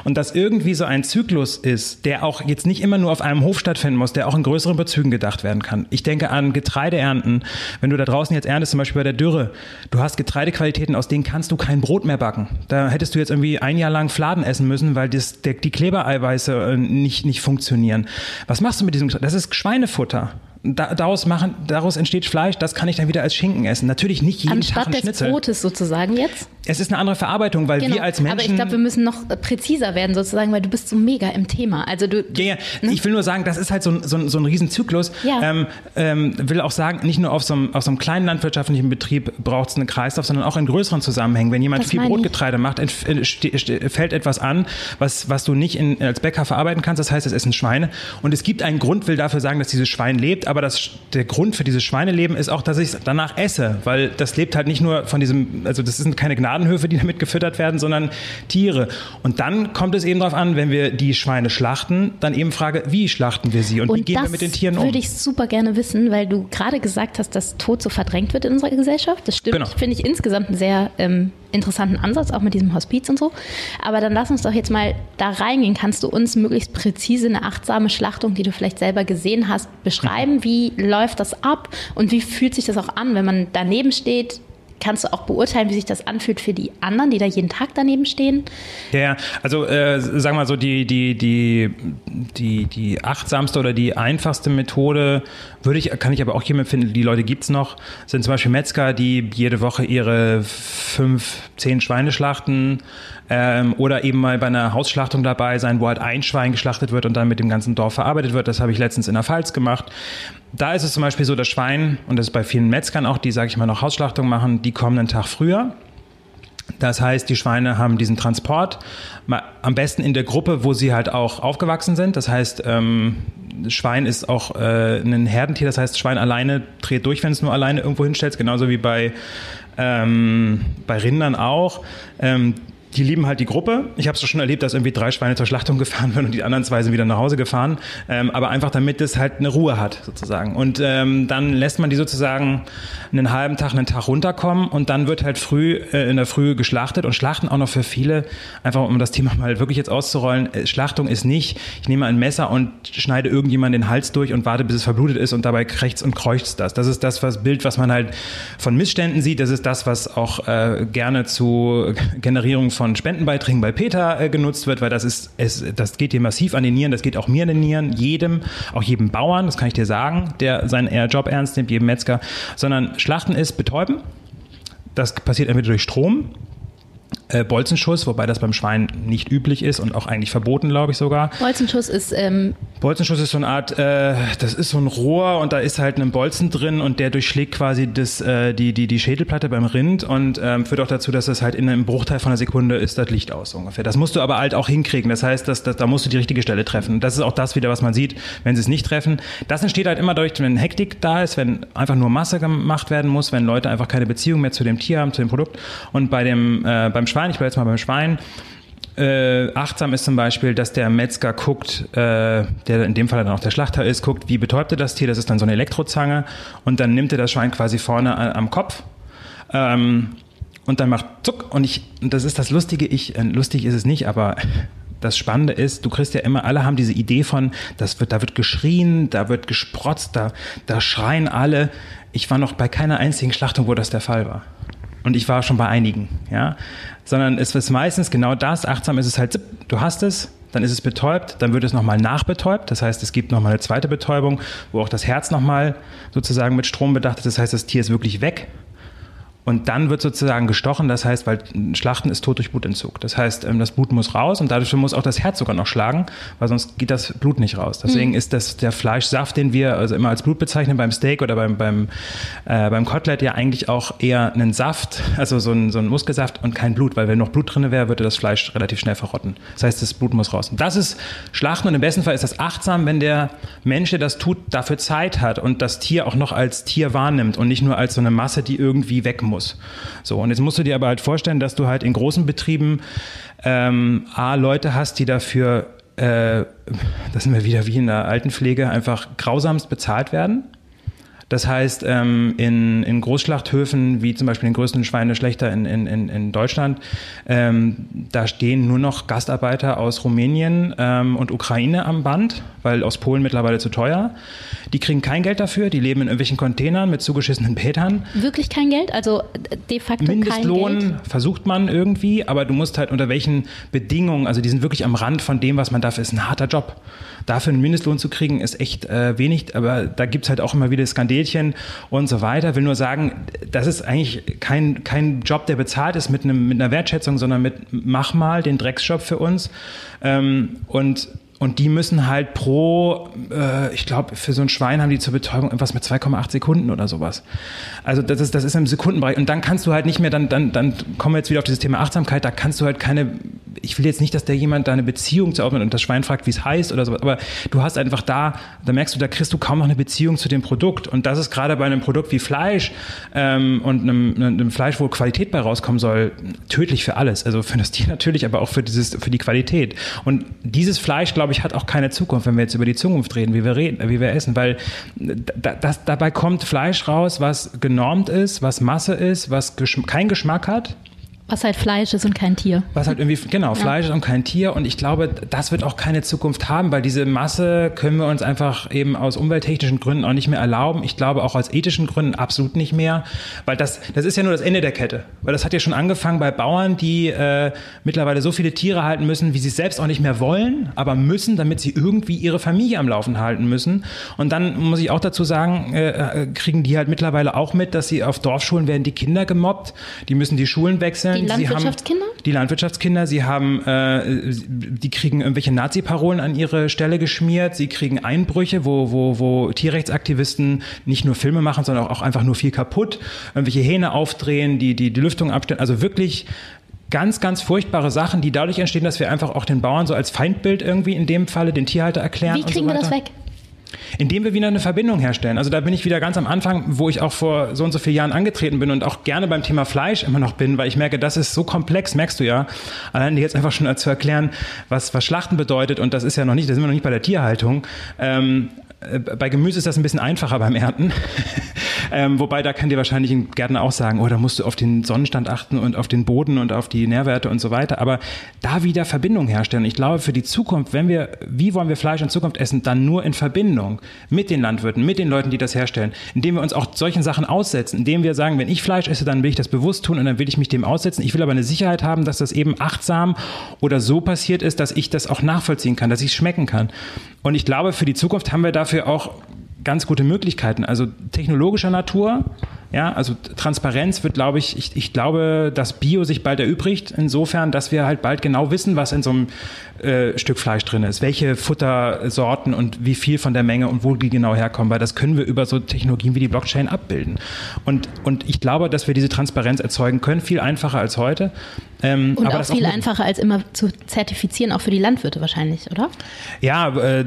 Speaker 3: Und das irgendwie so ein Zyklus ist, der auch jetzt nicht immer nur auf einem Hof stattfinden muss, der auch in größeren Bezügen gedacht werden kann. Ich denke an Getreideernten. Wenn du da draußen jetzt erntest, zum Beispiel bei der Dürre, du hast Getreidequalitäten, aus denen kannst du kein Brot mehr backen. Da hättest du jetzt irgendwie ein Jahr lang Fladen essen müssen, weil das, der, die Klebereiweiße äh, nicht, nicht funktionieren. Was machst du mit diesem? Das ist Schweinefutter daraus machen, daraus entsteht Fleisch, das kann ich dann wieder als Schinken essen. Natürlich nicht jeden
Speaker 2: Anstatt
Speaker 3: Tag ein Schnitzel.
Speaker 2: des Brotes sozusagen jetzt?
Speaker 3: Es ist eine andere Verarbeitung, weil
Speaker 2: Genau.
Speaker 3: wir als Menschen.
Speaker 2: Aber ich glaube, wir müssen noch präziser werden sozusagen, weil du bist so mega im Thema. Also du,
Speaker 3: Ja, ja. Ich will nur sagen, das ist halt so ein, so ein, so ein Riesenzyklus.
Speaker 2: Ja.
Speaker 3: Ähm, ähm, will auch sagen, nicht nur auf so einem, auf so einem kleinen landwirtschaftlichen Betrieb braucht es einen Kreislauf, sondern auch in größeren Zusammenhängen. Wenn jemand
Speaker 2: Das
Speaker 3: viel. Brotgetreide macht, äh, fällt etwas an, was, was du nicht in, als Bäcker verarbeiten kannst. Das heißt, es essen Schweine. Und es gibt einen Grund, will dafür sagen, dass dieses Schwein lebt, aber das, der Grund für dieses Schweineleben ist auch, dass ich es danach esse, weil das lebt halt nicht nur von diesem, also das sind keine Gnadenhöfe, die damit gefüttert werden, sondern Tiere. Und dann kommt es eben darauf an, wenn wir die Schweine schlachten, dann eben Frage, wie schlachten wir sie und, wie
Speaker 2: und
Speaker 3: gehen
Speaker 2: das
Speaker 3: wir mit den Tieren um?
Speaker 2: würde ich super gerne wissen, weil du gerade gesagt hast, dass Tod so verdrängt wird in unserer Gesellschaft. Das stimmt,
Speaker 3: Genau.
Speaker 2: finde ich insgesamt einen sehr ähm, interessanten Ansatz, auch mit diesem Hospiz und so. Aber dann lass uns doch jetzt mal da reingehen. Kannst du uns möglichst präzise eine achtsame Schlachtung, die du vielleicht selber gesehen hast, beschreiben? Wie läuft das ab und wie fühlt sich das auch an, wenn man daneben steht? Kannst du auch beurteilen, wie sich das anfühlt für die anderen, die da jeden Tag daneben stehen?
Speaker 3: Ja, also äh, sagen wir mal so, die, die, die, die, die achtsamste oder die einfachste Methode, würde ich, kann ich aber auch hier empfinden, die Leute gibt's noch, sind zum Beispiel Metzger, die jede Woche ihre fünf, zehn Schweine schlachten ähm, oder eben mal bei einer Hausschlachtung dabei sein, wo halt ein Schwein geschlachtet wird und dann mit dem ganzen Dorf verarbeitet wird. Das habe ich letztens in der Pfalz gemacht. Da ist es zum Beispiel so, das Schwein, und das ist bei vielen Metzgern auch, die, sage ich mal, noch Hausschlachtung machen, die kommen einen Tag früher. Das heißt, die Schweine haben diesen Transport am besten in der Gruppe, wo sie halt auch aufgewachsen sind. Das heißt, ähm, Schwein ist auch äh, ein Herdentier. Das heißt, Schwein alleine dreht durch, wenn es nur alleine irgendwo hinstellt. Genauso wie bei, ähm, bei Rindern auch. Ähm, die lieben halt die Gruppe. Ich habe es schon erlebt, dass irgendwie drei Schweine zur Schlachtung gefahren werden und die anderen zwei sind wieder nach Hause gefahren. Ähm, aber einfach damit es halt eine Ruhe hat, sozusagen. Und ähm, dann lässt man die sozusagen einen halben Tag, einen Tag runterkommen und dann wird halt früh äh, in der Früh geschlachtet und Schlachten auch noch für viele, einfach um das Thema mal wirklich jetzt auszurollen. Äh, Schlachtung ist nicht, ich nehme ein Messer und schneide irgendjemand den Hals durch und warte, bis es verblutet ist und dabei krächzt und kreucht das. Das ist das was Bild, was man halt von Missständen sieht. Das ist das, was auch äh, gerne zu Generierung von Spendenbeiträgen bei Peter äh, genutzt wird, weil das ist, es, das geht dir massiv an den Nieren, das geht auch mir an den Nieren, jedem, auch jedem Bauern, das kann ich dir sagen, der seinen eher Job ernst nimmt, jedem Metzger, sondern Schlachten ist betäuben. Das passiert entweder durch Strom, äh, Bolzenschuss, wobei das beim Schwein nicht üblich ist und auch eigentlich verboten, glaube ich sogar.
Speaker 2: Bolzenschuss ist ähm,
Speaker 3: Bolzenschuss ist so eine Art, äh, das ist so ein Rohr und da ist halt ein Bolzen drin und der durchschlägt quasi das, äh, die, die, die Schädelplatte beim Rind und ähm, führt auch dazu, dass es halt in einem Bruchteil von einer Sekunde ist das Licht aus ungefähr. Das musst du aber halt auch hinkriegen. Das heißt, dass, dass, da musst du die richtige Stelle treffen. Das ist auch das wieder, was man sieht, wenn sie es nicht treffen. Das entsteht halt immer durch, wenn Hektik da ist, wenn einfach nur Masse gemacht werden muss, wenn Leute einfach keine Beziehung mehr zu dem Tier haben, zu dem Produkt. Und bei dem, äh, beim Schwein, ich bleibe jetzt mal beim Schwein, äh, achtsam ist zum Beispiel, dass der Metzger guckt, äh, der in dem Fall dann auch der Schlachter ist, guckt, wie betäubt er das Tier. Das ist dann so eine Elektrozange und dann nimmt er das Schwein quasi vorne a- am Kopf. Ähm, und dann macht zuck und ich, und das ist das Lustige, ich, äh, lustig ist es nicht, aber das Spannende ist, du kriegst ja immer, alle haben diese Idee von, das wird, da wird geschrien, da wird gesprotzt, da, da schreien alle. Ich war noch bei keiner einzigen Schlachtung, wo das der Fall war. Und ich war schon bei einigen, ja. Sondern es ist meistens genau das, achtsam ist es halt, du hast es, dann ist es betäubt, dann wird es nochmal nachbetäubt. Das heißt, es gibt nochmal eine zweite Betäubung, wo auch das Herz nochmal sozusagen mit Strom bedacht ist. Das heißt, das Tier ist wirklich weg und dann wird sozusagen gestochen, das heißt, weil Schlachten ist tot durch Blutentzug. Das heißt, ähm, das Blut muss raus und dadurch muss auch das Herz sogar noch schlagen, weil sonst geht das Blut nicht raus. Deswegen mhm. ist das der Fleischsaft, den wir also immer als Blut bezeichnen beim Steak oder beim, beim, äh, beim Kotelett, ja eigentlich auch eher ein Saft, also so ein, so ein Muskelsaft und kein Blut, weil wenn noch Blut drin wäre, würde das Fleisch relativ schnell verrotten. Das heißt, das Blut muss raus. Und das ist Schlachten und im besten Fall ist das achtsam, wenn der Mensch, der das tut, dafür Zeit hat und das Tier auch noch als Tier wahrnimmt und nicht nur als so eine Masse, die irgendwie weg muss muss. So, und jetzt musst du dir aber halt vorstellen, dass du halt in großen Betrieben ähm, A, Leute hast, die dafür, äh, das sind wir wieder wie in der Altenpflege, einfach grausamst bezahlt werden. Das heißt, ähm, in, in Großschlachthöfen, wie zum Beispiel den größten Schweineschlechter in, in, in Deutschland, ähm, da stehen nur noch Gastarbeiter aus Rumänien ähm, und Ukraine am Band, weil aus Polen mittlerweile zu teuer. Die kriegen kein Geld dafür, die leben in irgendwelchen Containern mit zugeschissenen Bädern.
Speaker 2: Wirklich kein Geld? Also de facto
Speaker 3: Mindestlohn
Speaker 2: kein Geld?
Speaker 3: versucht man irgendwie, aber du musst halt unter welchen Bedingungen, also die sind wirklich am Rand von dem, was man dafür ist, ein harter Job. Dafür einen Mindestlohn zu kriegen, ist echt äh, wenig, aber da gibt es halt auch immer wieder Skandälchen und so weiter. Will nur sagen, das ist eigentlich kein, kein Job, der bezahlt ist mit, einem, mit einer Wertschätzung, sondern mit mach mal den Drecksjob für uns. Ähm, und und die müssen halt pro, äh, ich glaube, für so ein Schwein haben die zur Betäubung irgendwas mit 2,8 Sekunden oder sowas. Also das ist, das ist im Sekundenbereich. Und dann kannst du halt nicht mehr, dann, dann, dann kommen wir jetzt wieder auf dieses Thema Achtsamkeit, da kannst du halt keine, ich will jetzt nicht, dass der jemand da eine Beziehung zu aufnimmt und das Schwein fragt, wie es heißt oder sowas, aber du hast einfach da, da merkst du, da kriegst du kaum noch eine Beziehung zu dem Produkt. Und das ist gerade bei einem Produkt wie Fleisch ähm, und einem, einem Fleisch, wo Qualität bei rauskommen soll, tödlich für alles. Also für das Tier natürlich, aber auch für, dieses, für die Qualität. Und dieses Fleisch, glaube glaube ich, hat auch keine Zukunft, wenn wir jetzt über die Zukunft reden, wie wir reden, wie wir essen, weil da, das, dabei kommt Fleisch raus, was genormt ist, was Masse ist, was Geschm keinen Geschmack hat.
Speaker 2: Was halt Fleisch ist und kein Tier.
Speaker 3: Was halt irgendwie, genau, Fleisch ja. ist und kein Tier. Und ich glaube, das wird auch keine Zukunft haben, weil diese Masse können wir uns einfach eben aus umwelttechnischen Gründen auch nicht mehr erlauben. Ich glaube auch aus ethischen Gründen absolut nicht mehr, weil das, das ist ja nur das Ende der Kette. Weil das hat ja schon angefangen bei Bauern, die äh, mittlerweile so viele Tiere halten müssen, wie sie es selbst auch nicht mehr wollen, aber müssen, damit sie irgendwie ihre Familie am Laufen halten müssen. Und dann muss ich auch dazu sagen, äh, äh kriegen die halt mittlerweile auch mit, dass sie auf Dorfschulen werden die Kinder gemobbt, die müssen die Schulen wechseln.
Speaker 2: Die Landwirtschaftskinder?
Speaker 3: Haben, die Landwirtschaftskinder, sie haben, äh, die kriegen irgendwelche Nazi-Parolen an ihre Stelle geschmiert, sie kriegen Einbrüche, wo, wo, wo Tierrechtsaktivisten nicht nur Filme machen, sondern auch einfach nur viel kaputt, irgendwelche Hähne aufdrehen, die, die, die Lüftung abstellen, also wirklich ganz, ganz furchtbare Sachen, die dadurch entstehen, dass wir einfach auch den Bauern so als Feindbild irgendwie in dem Falle den Tierhalter erklären.
Speaker 2: Wie kriegen wir das weg?
Speaker 3: Indem wir wieder eine Verbindung herstellen. Also da bin ich wieder ganz am Anfang, wo ich auch vor so und so vielen Jahren angetreten bin und auch gerne beim Thema Fleisch immer noch bin, weil ich merke, das ist so komplex, merkst du ja. Allein jetzt einfach schon zu erklären, was, was Schlachten bedeutet und das ist ja noch nicht, da sind wir noch nicht bei der Tierhaltung. Ähm, äh, bei Gemüse ist das ein bisschen einfacher beim Ernten. ähm, wobei da kann dir wahrscheinlich ein Gärtner auch sagen, oh, da musst du auf den Sonnenstand achten und auf den Boden und auf die Nährwerte und so weiter. Aber da wieder Verbindung herstellen. Ich glaube, für die Zukunft, wenn wir, wie wollen wir Fleisch in Zukunft essen, dann nur in Verbindung mit den Landwirten, mit den Leuten, die das herstellen, indem wir uns auch solchen Sachen aussetzen, indem wir sagen, wenn ich Fleisch esse, dann will ich das bewusst tun und dann will ich mich dem aussetzen. Ich will aber eine Sicherheit haben, dass das eben achtsam oder so passiert ist, dass ich das auch nachvollziehen kann, dass ich es schmecken kann. Und ich glaube, für die Zukunft haben wir dafür auch ganz gute Möglichkeiten. Also technologischer Natur, ja, also Transparenz wird, glaube ich, ich, ich glaube, dass Bio sich bald erübrigt, insofern, dass wir halt bald genau wissen, was in so einem äh, Stück Fleisch drin ist, welche Futtersorten und wie viel von der Menge und wo die genau herkommen, weil das können wir über so Technologien wie die Blockchain abbilden. Und, und ich glaube, dass wir diese Transparenz erzeugen können, viel einfacher als heute.
Speaker 2: Ähm, und auch viel auch einfacher als immer zu zertifizieren, auch für die Landwirte wahrscheinlich, oder?
Speaker 3: Ja, äh,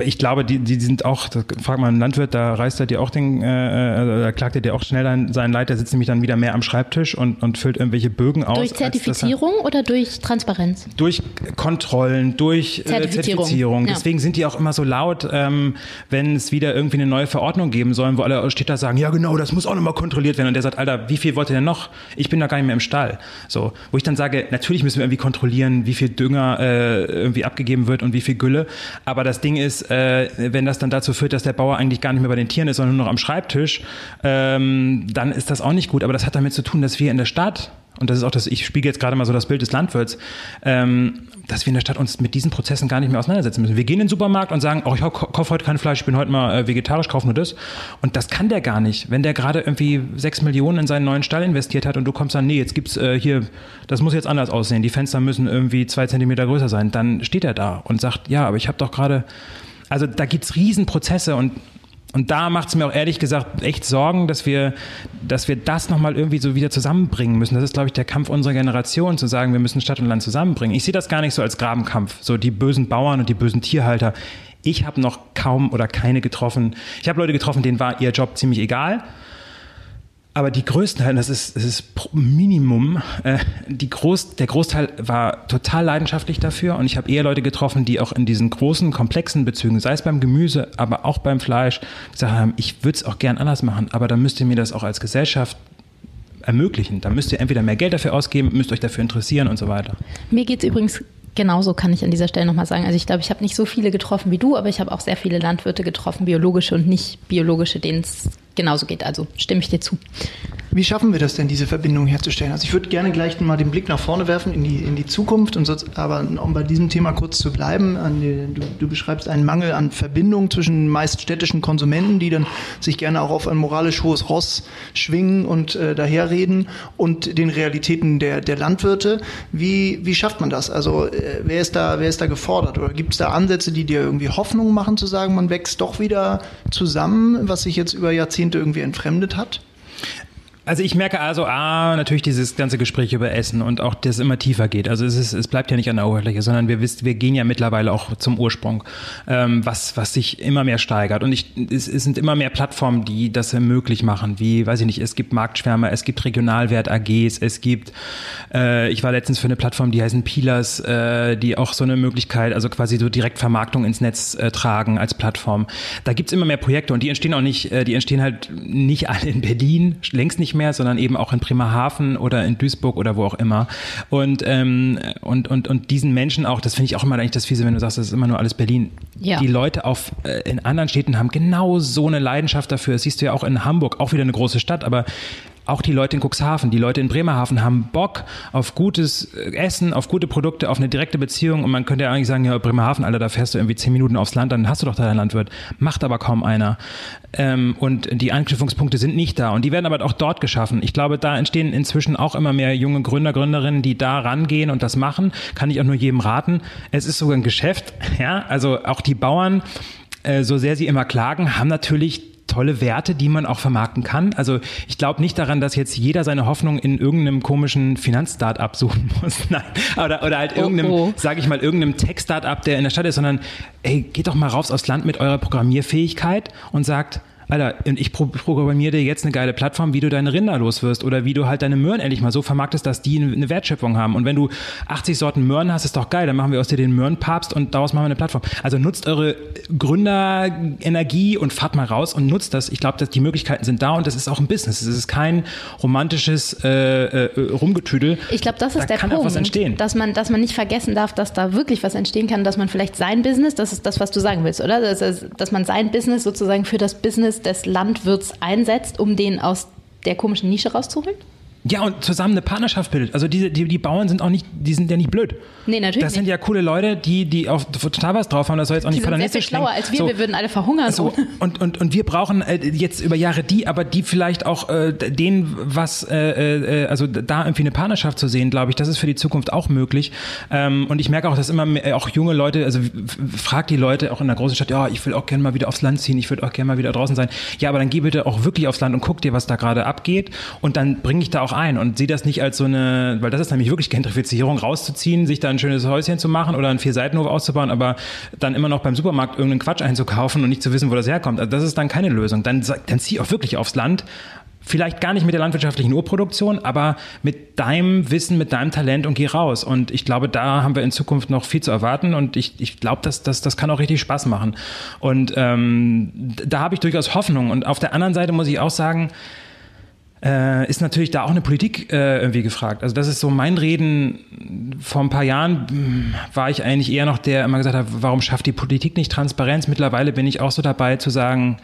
Speaker 3: ich glaube, die, die sind auch, frag mal einen Landwirt, da reißt er dir auch den, äh, äh da klagt er dir auch schnell seinen Leid, der sitzt nämlich dann wieder mehr am Schreibtisch und, und füllt irgendwelche Bögen aus.
Speaker 2: Durch Zertifizierung oder durch Transparenz?
Speaker 3: Durch Kontrollen durch äh, Zertifizierung. Zertifizierung. Ja. Deswegen sind die auch immer so laut, ähm, wenn es wieder irgendwie eine neue Verordnung geben soll, wo alle Städter sagen, ja genau, das muss auch nochmal kontrolliert werden. Und der sagt, Alter, wie viel wollt ihr denn noch? Ich bin da gar nicht mehr im Stall. So, wo ich dann sage, natürlich müssen wir irgendwie kontrollieren, wie viel Dünger äh, irgendwie abgegeben wird und wie viel Gülle. Aber das Ding ist, äh, wenn das dann dazu führt, dass der Bauer eigentlich gar nicht mehr bei den Tieren ist, sondern nur noch am Schreibtisch, ähm, dann ist das auch nicht gut. Aber das hat damit zu tun, dass wir in der Stadt und das ist auch das, ich spiele jetzt gerade mal so das Bild des Landwirts, ähm, dass wir in der Stadt uns mit diesen Prozessen gar nicht mehr auseinandersetzen müssen. Wir gehen in den Supermarkt und sagen, oh, ich kaufe heute kein Fleisch, ich bin heute mal äh, vegetarisch, kaufe nur das. Und das kann der gar nicht. Wenn der gerade irgendwie sechs Millionen in seinen neuen Stall investiert hat und du kommst dann, nee, jetzt gibt's äh, hier, das muss jetzt anders aussehen, die Fenster müssen irgendwie zwei Zentimeter größer sein, dann steht er da und sagt, ja, aber ich habe doch gerade, also da gibt's Riesenprozesse und und da macht es mir auch ehrlich gesagt echt Sorgen, dass wir, dass wir das nochmal irgendwie so wieder zusammenbringen müssen. Das ist, glaube ich, der Kampf unserer Generation, zu sagen, wir müssen Stadt und Land zusammenbringen. Ich sehe das gar nicht so als Grabenkampf, so die bösen Bauern und die bösen Tierhalter. Ich habe noch kaum oder keine getroffen. Ich habe Leute getroffen, denen war ihr Job ziemlich egal aber die größten das ist, das ist Minimum, äh, die Groß, der Großteil war total leidenschaftlich dafür und ich habe eher Leute getroffen, die auch in diesen großen, komplexen Bezügen, sei es beim Gemüse, aber auch beim Fleisch, gesagt haben, ich würde es auch gern anders machen, aber dann müsst ihr mir das auch als Gesellschaft ermöglichen. Da müsst ihr entweder mehr Geld dafür ausgeben, müsst euch dafür interessieren und so weiter.
Speaker 2: Mir geht es übrigens genauso, kann ich an dieser Stelle nochmal sagen. Also ich glaube, ich habe nicht so viele getroffen wie du, aber ich habe auch sehr viele Landwirte getroffen, biologische und nicht biologische, denen es genauso geht. Also stimme ich dir zu.
Speaker 1: Wie schaffen wir das denn, diese Verbindung herzustellen? Also ich würde gerne gleich mal den Blick nach vorne werfen in die, in die Zukunft, und so, aber um bei diesem Thema kurz zu bleiben, die, du, du, beschreibst einen Mangel an Verbindung zwischen meist städtischen Konsumenten, die dann sich gerne auch auf ein moralisch hohes Ross schwingen und äh, daherreden und den Realitäten der, der Landwirte. Wie, wie schafft man das? Also äh, wer, ist da, wer ist da gefordert? Oder gibt es da Ansätze, die dir irgendwie Hoffnung machen, zu sagen, man wächst doch wieder zusammen, was sich jetzt über Jahrzehnte irgendwie entfremdet hat?
Speaker 3: Also ich merke also, ah, natürlich dieses ganze Gespräch über Essen und auch, dass es immer tiefer geht. Also es, ist, es bleibt ja nicht an der Oberfläche, sondern wir wissen, wir gehen ja mittlerweile auch zum Ursprung, ähm, was, was sich immer mehr steigert. Und ich, es, es sind immer mehr Plattformen, die das möglich machen, wie, weiß ich nicht, es gibt Marktschwärmer, es gibt Regionalwert AGs, es gibt, äh, ich war letztens für eine Plattform, die heißen Peelers, äh, die auch so eine Möglichkeit, also quasi so direkt Vermarktung ins Netz äh, tragen als Plattform. Da gibt's immer mehr Projekte und die entstehen auch nicht, äh, die entstehen halt nicht alle in Berlin, längst nicht mehr, sondern eben auch in Bremerhaven oder in Duisburg oder wo auch immer. Und, ähm, und, und, und diesen Menschen auch, das finde ich auch immer eigentlich das Fiese, wenn du sagst, das ist immer nur alles Berlin. Ja. Die Leute auf, äh, in anderen Städten haben genau so eine Leidenschaft dafür. Das siehst du ja auch in Hamburg, auch wieder eine große Stadt, aber auch die Leute in Cuxhaven, die Leute in Bremerhaven haben Bock auf gutes äh, Essen, auf gute Produkte, auf eine direkte Beziehung. Und man könnte ja eigentlich sagen, ja, Bremerhaven, Alter, da fährst du irgendwie zehn Minuten aufs Land, dann hast du doch da deinen Landwirt. Macht aber kaum einer. Ähm, und die Anknüpfungspunkte sind nicht da. Und die werden aber auch dort geschaffen. Ich glaube, da entstehen inzwischen auch immer mehr junge Gründer, Gründerinnen, die da rangehen und das machen. Kann ich auch nur jedem raten. Es ist sogar ein Geschäft. Ja, also auch die Bauern, äh, so sehr sie immer klagen, haben natürlich tolle Werte, die man auch vermarkten kann. Also ich glaube nicht daran, dass jetzt jeder seine Hoffnung in irgendeinem komischen Finanzstartup suchen muss. Nein. Oder, oder halt irgendeinem, oh, oh. sage ich mal, irgendeinem Tech-Startup, der in der Stadt ist, sondern ey, geht doch mal raus aufs Land mit eurer Programmierfähigkeit und sagt, Alter, und ich programmiere dir jetzt eine geile Plattform, wie du deine Rinder loswirst oder wie du halt deine Möhren endlich mal so vermarktest, dass die eine Wertschöpfung haben. Und wenn du 80 Sorten Möhren hast, ist doch geil, dann machen wir aus dir den Möhrenpapst und daraus machen wir eine Plattform. Also nutzt eure Gründerenergie und fahrt mal raus und nutzt das. Ich glaube, dass die Möglichkeiten sind da und das ist auch ein Business. Es ist kein romantisches äh, äh, Rumgetüdel.
Speaker 2: Ich glaube, das ist da der kann Punkt, auch was entstehen. Dass man, dass man nicht vergessen darf, dass da wirklich was entstehen kann, dass man vielleicht sein Business, das ist das, was du sagen willst, oder? Dass, dass man sein Business sozusagen für das Business Business des Landwirts einsetzt, um den aus der komischen Nische rauszuholen?
Speaker 3: Ja, und zusammen eine Partnerschaft bildet. Also diese, die, die Bauern sind auch nicht, die sind ja nicht blöd. Nee, natürlich. Das sind ja coole Leute, die, die auch total was drauf haben. Das soll jetzt auch die nicht
Speaker 2: sind sehr viel schlauer als wir, so, wir würden alle verhungern.
Speaker 3: So, und, und, und wir brauchen äh, jetzt über Jahre die, aber die vielleicht auch äh, denen was, äh, äh, also da irgendwie eine Partnerschaft zu sehen, glaube ich, das ist für die Zukunft auch möglich. Ähm, und ich merke auch, dass immer mehr, auch junge Leute, also fragt die Leute auch in der großen Stadt, ja, ich will auch gerne mal wieder aufs Land ziehen, ich würde auch gerne mal wieder draußen sein. Ja, aber dann geh bitte auch wirklich aufs Land und guck dir, was da gerade abgeht. Und dann bringe ich da auch ein und sehe das nicht als so eine, weil das ist nämlich wirklich Gentrifizierung, rauszuziehen, sich da ein schönes Häuschen zu machen oder einen Vier-Seitenhof auszubauen, aber dann immer noch beim Supermarkt irgendeinen Quatsch einzukaufen und nicht zu wissen, wo das herkommt. Also das ist dann keine Lösung. Dann, dann zieh auch wirklich aufs Land vielleicht gar nicht mit der landwirtschaftlichen Urproduktion, aber mit deinem Wissen, mit deinem Talent und geh raus. Und ich glaube, da haben wir in Zukunft noch viel zu erwarten und ich, ich glaube, dass, dass, das kann auch richtig Spaß machen. Und ähm, da habe ich durchaus Hoffnung. Und auf der anderen Seite muss ich auch sagen, äh, ist natürlich da auch eine Politik äh, irgendwie gefragt. Also das ist so mein Reden. Vor ein paar Jahren hm, war ich eigentlich eher noch der, der immer gesagt hat, warum schafft die Politik nicht Transparenz? Mittlerweile bin ich auch so dabei zu sagen,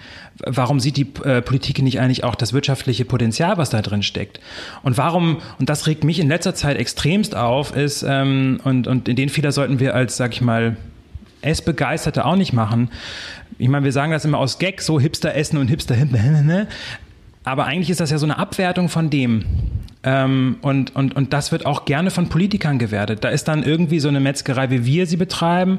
Speaker 3: warum sieht die äh, Politik nicht eigentlich auch das wirtschaftliche Potenzial, was da drin steckt? Und warum, und das regt mich in letzter Zeit extremst auf, ist, ähm, und, und in den Fehler sollten wir als, sag ich mal, Essbegeisterte auch nicht machen. Ich meine, wir sagen das immer aus Gag, so Hipster essen und Hipster, ne? Aber eigentlich ist das ja so eine Abwertung von dem. Ähm, und, und, und das wird auch gerne von Politikern gewertet. Da ist dann irgendwie so eine Metzgerei, wie wir sie betreiben,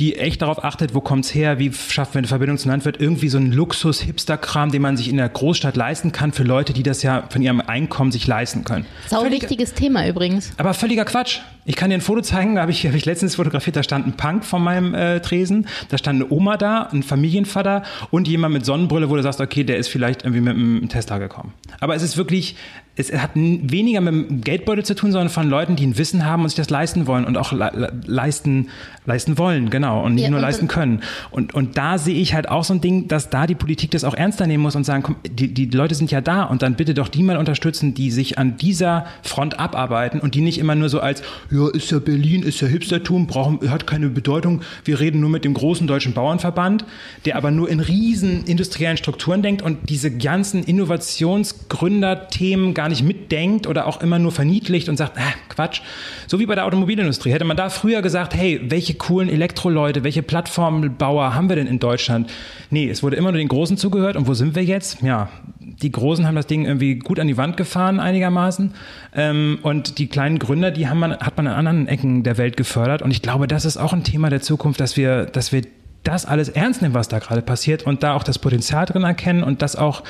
Speaker 3: die echt darauf achtet, wo kommt's her, wie schaffen wir eine Verbindung zum Landwirt, irgendwie so ein Luxus-Hipster-Kram, den man sich in der Großstadt leisten kann für Leute, die das ja von ihrem Einkommen sich leisten können.
Speaker 2: Sau Völlig, wichtiges Thema übrigens.
Speaker 3: Aber völliger Quatsch. Ich kann dir ein Foto zeigen, da habe ich, hab ich letztens fotografiert, da stand ein Punk von meinem äh, Tresen, da stand eine Oma da, ein Familienvater und jemand mit Sonnenbrille, wo du sagst, okay, der ist vielleicht irgendwie mit einem Tesla gekommen. Aber es ist wirklich, es hat weniger mit dem Geldbeutel zu tun, sondern von Leuten, die ein Wissen haben und sich das leisten wollen und auch le leisten, leisten wollen, genau, und nicht ja, nur und leisten können. Und, und da sehe ich halt auch so ein Ding, dass da die Politik das auch ernster nehmen muss und sagen, komm, die, die Leute sind ja da und dann bitte doch die mal unterstützen, die sich an dieser Front abarbeiten und die nicht immer nur so als, ja, ist ja Berlin, ist ja Hipstertum, brauchen, hat keine Bedeutung, wir reden nur mit dem großen deutschen Bauernverband, der aber nur in riesen industriellen Strukturen denkt und diese ganzen Innovationsgründerthemen gar nicht mitdenkt oder auch immer nur verniedlicht und sagt, ah, Quatsch. So wie bei der Automobilindustrie. Hätte man da früher gesagt, hey, welche coolen Elektroleute, welche Plattformbauer haben wir denn in Deutschland? Nee, es wurde immer nur den Großen zugehört. Und wo sind wir jetzt? Ja, die Großen haben das Ding irgendwie gut an die Wand gefahren einigermaßen. Ähm, und die kleinen Gründer, die haben man, hat man an anderen Ecken der Welt gefördert. Und ich glaube, das ist auch ein Thema der Zukunft, dass wir, dass wir das alles ernst nehmen, was da gerade passiert und da auch das Potenzial drin erkennen und das auch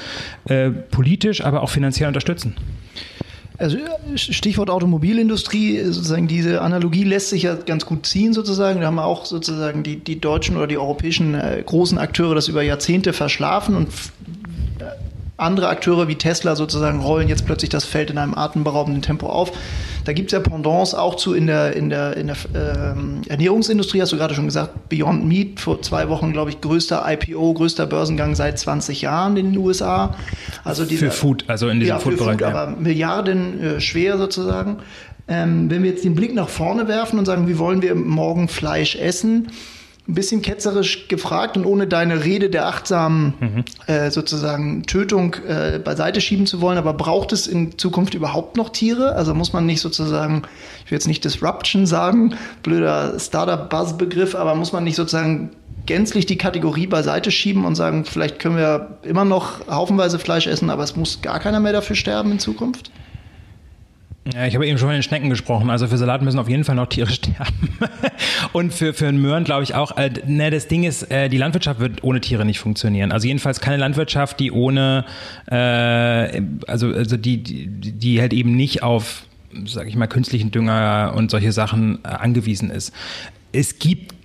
Speaker 3: äh, politisch, aber auch finanziell unterstützen.
Speaker 1: Also Stichwort Automobilindustrie, sozusagen diese Analogie lässt sich ja ganz gut ziehen sozusagen. Da haben auch sozusagen die, die deutschen oder die europäischen äh, großen Akteure das über Jahrzehnte verschlafen und andere Akteure wie Tesla sozusagen rollen jetzt plötzlich das Feld in einem atemberaubenden Tempo auf. Da gibt es ja Pendants auch zu in der, in der, in der ähm, Ernährungsindustrie, hast du gerade schon gesagt, Beyond Meat, vor zwei Wochen, glaube ich, größter IPO, größter Börsengang seit 20 Jahren in den USA.
Speaker 3: Also dieser, für Food, also in diesem ja, Food-Bereich. Food,
Speaker 1: ja. aber Milliarden äh, schwer sozusagen. Ähm, wenn wir jetzt den Blick nach vorne werfen und sagen, wie wollen wir morgen Fleisch essen? Ein bisschen ketzerisch gefragt und ohne deine Rede der achtsamen mhm. äh, sozusagen Tötung äh, beiseite schieben zu wollen, aber braucht es in Zukunft überhaupt noch Tiere? Also muss man nicht sozusagen, ich will jetzt nicht Disruption sagen, blöder Startup-Buzz-Begriff, aber muss man nicht sozusagen gänzlich die Kategorie beiseite schieben und sagen, vielleicht können wir immer noch haufenweise Fleisch essen, aber es muss gar keiner mehr dafür sterben in Zukunft?
Speaker 3: Ja, ich habe eben schon von den Schnecken gesprochen. Also für Salat müssen auf jeden Fall noch Tiere sterben. Und für, für einen Möhren glaube ich auch, äh, ne, das Ding ist, äh, die Landwirtschaft wird ohne Tiere nicht funktionieren. Also jedenfalls keine Landwirtschaft, die ohne, äh, also, also die, die, die halt eben nicht auf, sage ich mal, künstlichen Dünger und solche Sachen äh, angewiesen ist. Es gibt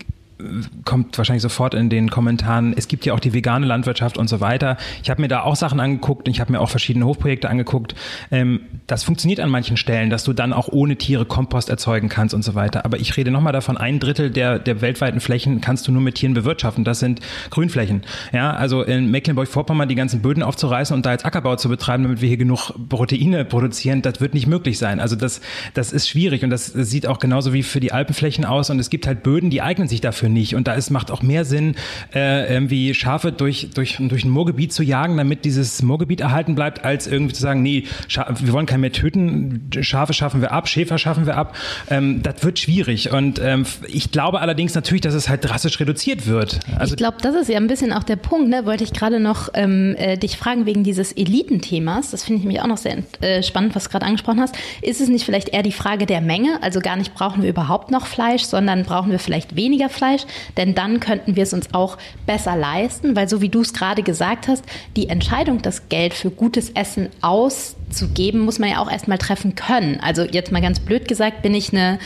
Speaker 3: kommt wahrscheinlich sofort in den Kommentaren, es gibt ja auch die vegane Landwirtschaft und so weiter. Ich habe mir da auch Sachen angeguckt und ich habe mir auch verschiedene Hofprojekte angeguckt. Ähm, das funktioniert an manchen Stellen, dass du dann auch ohne Tiere Kompost erzeugen kannst und so weiter. Aber ich rede nochmal davon, ein Drittel der, der weltweiten Flächen kannst du nur mit Tieren bewirtschaften. Das sind Grünflächen. Ja, also in Mecklenburg-Vorpommern die ganzen Böden aufzureißen und da jetzt Ackerbau zu betreiben, damit wir hier genug Proteine produzieren, das wird nicht möglich sein. Also das, das ist schwierig und das, das sieht auch genauso wie für die Alpenflächen aus und es gibt halt Böden, die eignen sich dafür nicht. Und da ist, macht auch mehr Sinn, äh, irgendwie Schafe durch, durch, durch ein Moorgebiet zu jagen, damit dieses Moorgebiet erhalten bleibt, als irgendwie zu sagen, nee, wir wollen keinen mehr töten, Schafe schaffen wir ab, Schäfer schaffen wir ab. Ähm, das wird schwierig. Und ähm, ich glaube allerdings natürlich, dass es halt drastisch reduziert wird.
Speaker 2: Also ich glaube, das ist ja ein bisschen auch der Punkt, ne? wollte ich gerade noch ähm, äh, dich fragen wegen dieses Elitenthemas. Das finde ich mich auch noch sehr äh, spannend, was du gerade angesprochen hast. Ist es nicht vielleicht eher die Frage der Menge? Also gar nicht brauchen wir überhaupt noch Fleisch, sondern brauchen wir vielleicht weniger Fleisch? Denn dann könnten wir es uns auch besser leisten, weil so wie du es gerade gesagt hast, die Entscheidung, das Geld für gutes Essen auszugeben, muss man ja auch erstmal treffen können. Also jetzt mal ganz blöd gesagt, bin ich eine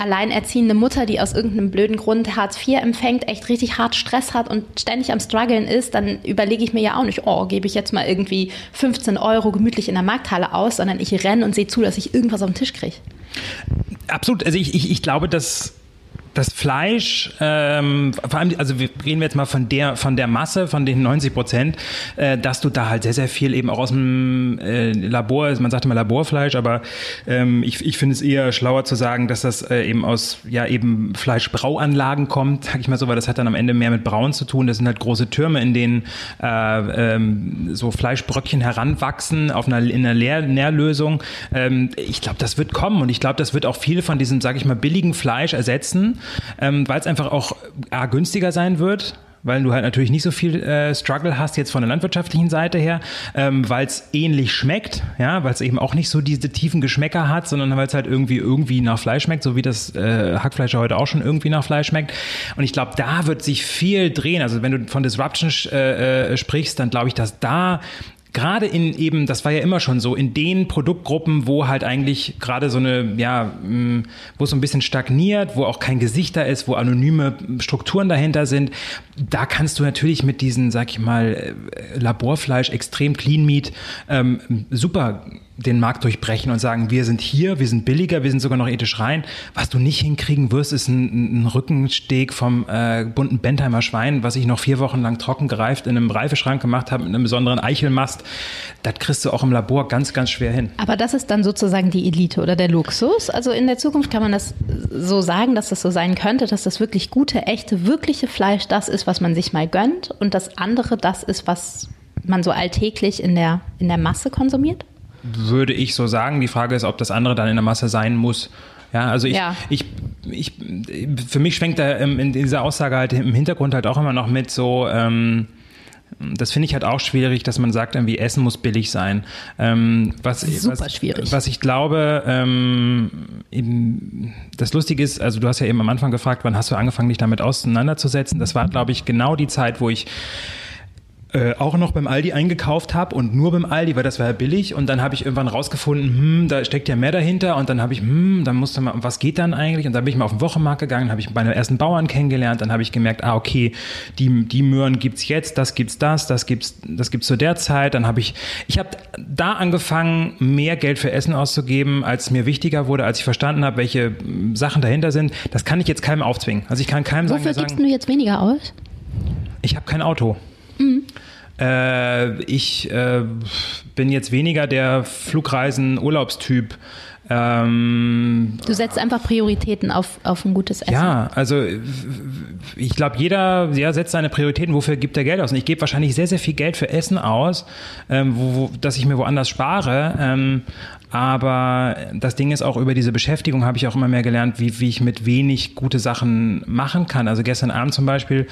Speaker 2: alleinerziehende Mutter, die aus irgendeinem blöden Grund Hartz IV empfängt, echt richtig hart Stress hat und ständig am struggeln ist, dann überlege ich mir ja auch nicht, oh, gebe ich jetzt mal irgendwie 15 Euro gemütlich in der Markthalle aus, sondern ich renne und sehe zu, dass ich irgendwas auf den Tisch kriege.
Speaker 3: Absolut. Also ich, ich, ich glaube, dass das Fleisch, ähm, vor allem, also wir reden jetzt mal von der, von der Masse, von den 90 Prozent, äh, dass du da halt sehr, sehr viel eben auch aus dem äh, Labor, man sagt immer Laborfleisch, aber ähm, ich, ich finde es eher schlauer zu sagen, dass das äh, eben aus, ja, eben Fleischbrauanlagen kommt, sag ich mal so, weil das hat dann am Ende mehr mit Braun zu tun. Das sind halt große Türme, in denen äh, ähm, so Fleischbröckchen heranwachsen auf einer, in einer Leer Nährlösung. Ähm, ich glaube, das wird kommen und ich glaube, das wird auch viel von diesem, sage ich mal, billigen Fleisch ersetzen ähm, weil es einfach auch A, günstiger sein wird weil du halt natürlich nicht so viel äh, Struggle hast jetzt von der landwirtschaftlichen Seite her, ähm, weil es ähnlich schmeckt, ja, weil es eben auch nicht so diese tiefen Geschmäcker hat, sondern weil es halt irgendwie irgendwie nach Fleisch schmeckt, so wie das äh, Hackfleisch heute auch schon irgendwie nach Fleisch schmeckt. Und ich glaube, da wird sich viel drehen. Also wenn du von Disruption äh, äh, sprichst, dann glaube ich, dass da gerade in eben, das war ja immer schon so, in den Produktgruppen, wo halt eigentlich gerade so eine, ja, mm, wo es so ein bisschen stagniert, wo auch kein Gesicht da ist, wo anonyme Strukturen dahinter sind, da kannst du natürlich mit diesen, sag ich mal, äh, Laborfleisch, extrem Clean Meat, ähm, super den Markt durchbrechen und sagen, wir sind hier, wir sind billiger, wir sind sogar noch ethisch rein. Was du nicht hinkriegen wirst, ist ein, ein Rückensteg vom äh, bunten Bentheimer Schwein, was ich noch vier Wochen lang trocken gereift in einem Reifeschrank gemacht habe mit einem besonderen Eichelmast. Das kriegst du auch im Labor ganz, ganz schwer hin.
Speaker 2: Aber das ist dann sozusagen die Elite oder der Luxus. Also in der Zukunft kann man das so sagen, dass das so sein könnte, dass das wirklich gute, echte, wirkliche Fleisch das ist, was man sich mal gönnt und das andere das ist, was man so alltäglich in der, in der Masse konsumiert?
Speaker 3: Würde ich so sagen. Die Frage ist, ob das andere dann in der Masse sein muss. Ja, also ich, ja. ich, ich, für mich schwenkt da in dieser Aussage halt im Hintergrund halt auch immer noch mit so, ähm, das finde ich halt auch schwierig, dass man sagt, irgendwie Essen muss billig sein. Ähm, was,
Speaker 2: Super
Speaker 3: was,
Speaker 2: schwierig.
Speaker 3: Was ich glaube, ähm, eben, das Lustige ist, also du hast ja eben am Anfang gefragt, wann hast du angefangen, dich damit auseinanderzusetzen? Das war, glaube ich, genau die Zeit, wo ich äh, auch noch beim Aldi eingekauft habe und nur beim Aldi, weil das war ja billig. Und dann habe ich irgendwann rausgefunden, hm, da steckt ja mehr dahinter. Und dann habe ich, hm, dann musste man, was geht dann eigentlich? Und dann bin ich mal auf den Wochenmarkt gegangen, habe ich meine ersten Bauern kennengelernt. Dann habe ich gemerkt, ah, okay, die, die Möhren gibt's jetzt, das gibt's das, das gibt's, das gibt's zu der Zeit. Dann habe ich, ich habe da angefangen, mehr Geld für Essen auszugeben, als mir wichtiger wurde, als ich verstanden habe, welche Sachen dahinter sind. Das kann ich jetzt keinem aufzwingen. Also ich kann keinem
Speaker 2: sagen,
Speaker 3: Wofür
Speaker 2: gibst du jetzt weniger aus?
Speaker 3: Ich habe kein Auto. Mhm. Äh, ich äh, bin jetzt weniger der Flugreisen-Urlaubstyp.
Speaker 2: Ähm, du setzt einfach Prioritäten auf, auf ein gutes Essen.
Speaker 3: Ja, also ich glaube, jeder ja, setzt seine Prioritäten. Wofür gibt er Geld aus? Und ich gebe wahrscheinlich sehr, sehr viel Geld für Essen aus, ähm, wo, wo, dass ich mir woanders spare. Ähm, aber das Ding ist auch über diese Beschäftigung habe ich auch immer mehr gelernt, wie, wie ich mit wenig gute Sachen machen kann. Also gestern Abend zum Beispiel,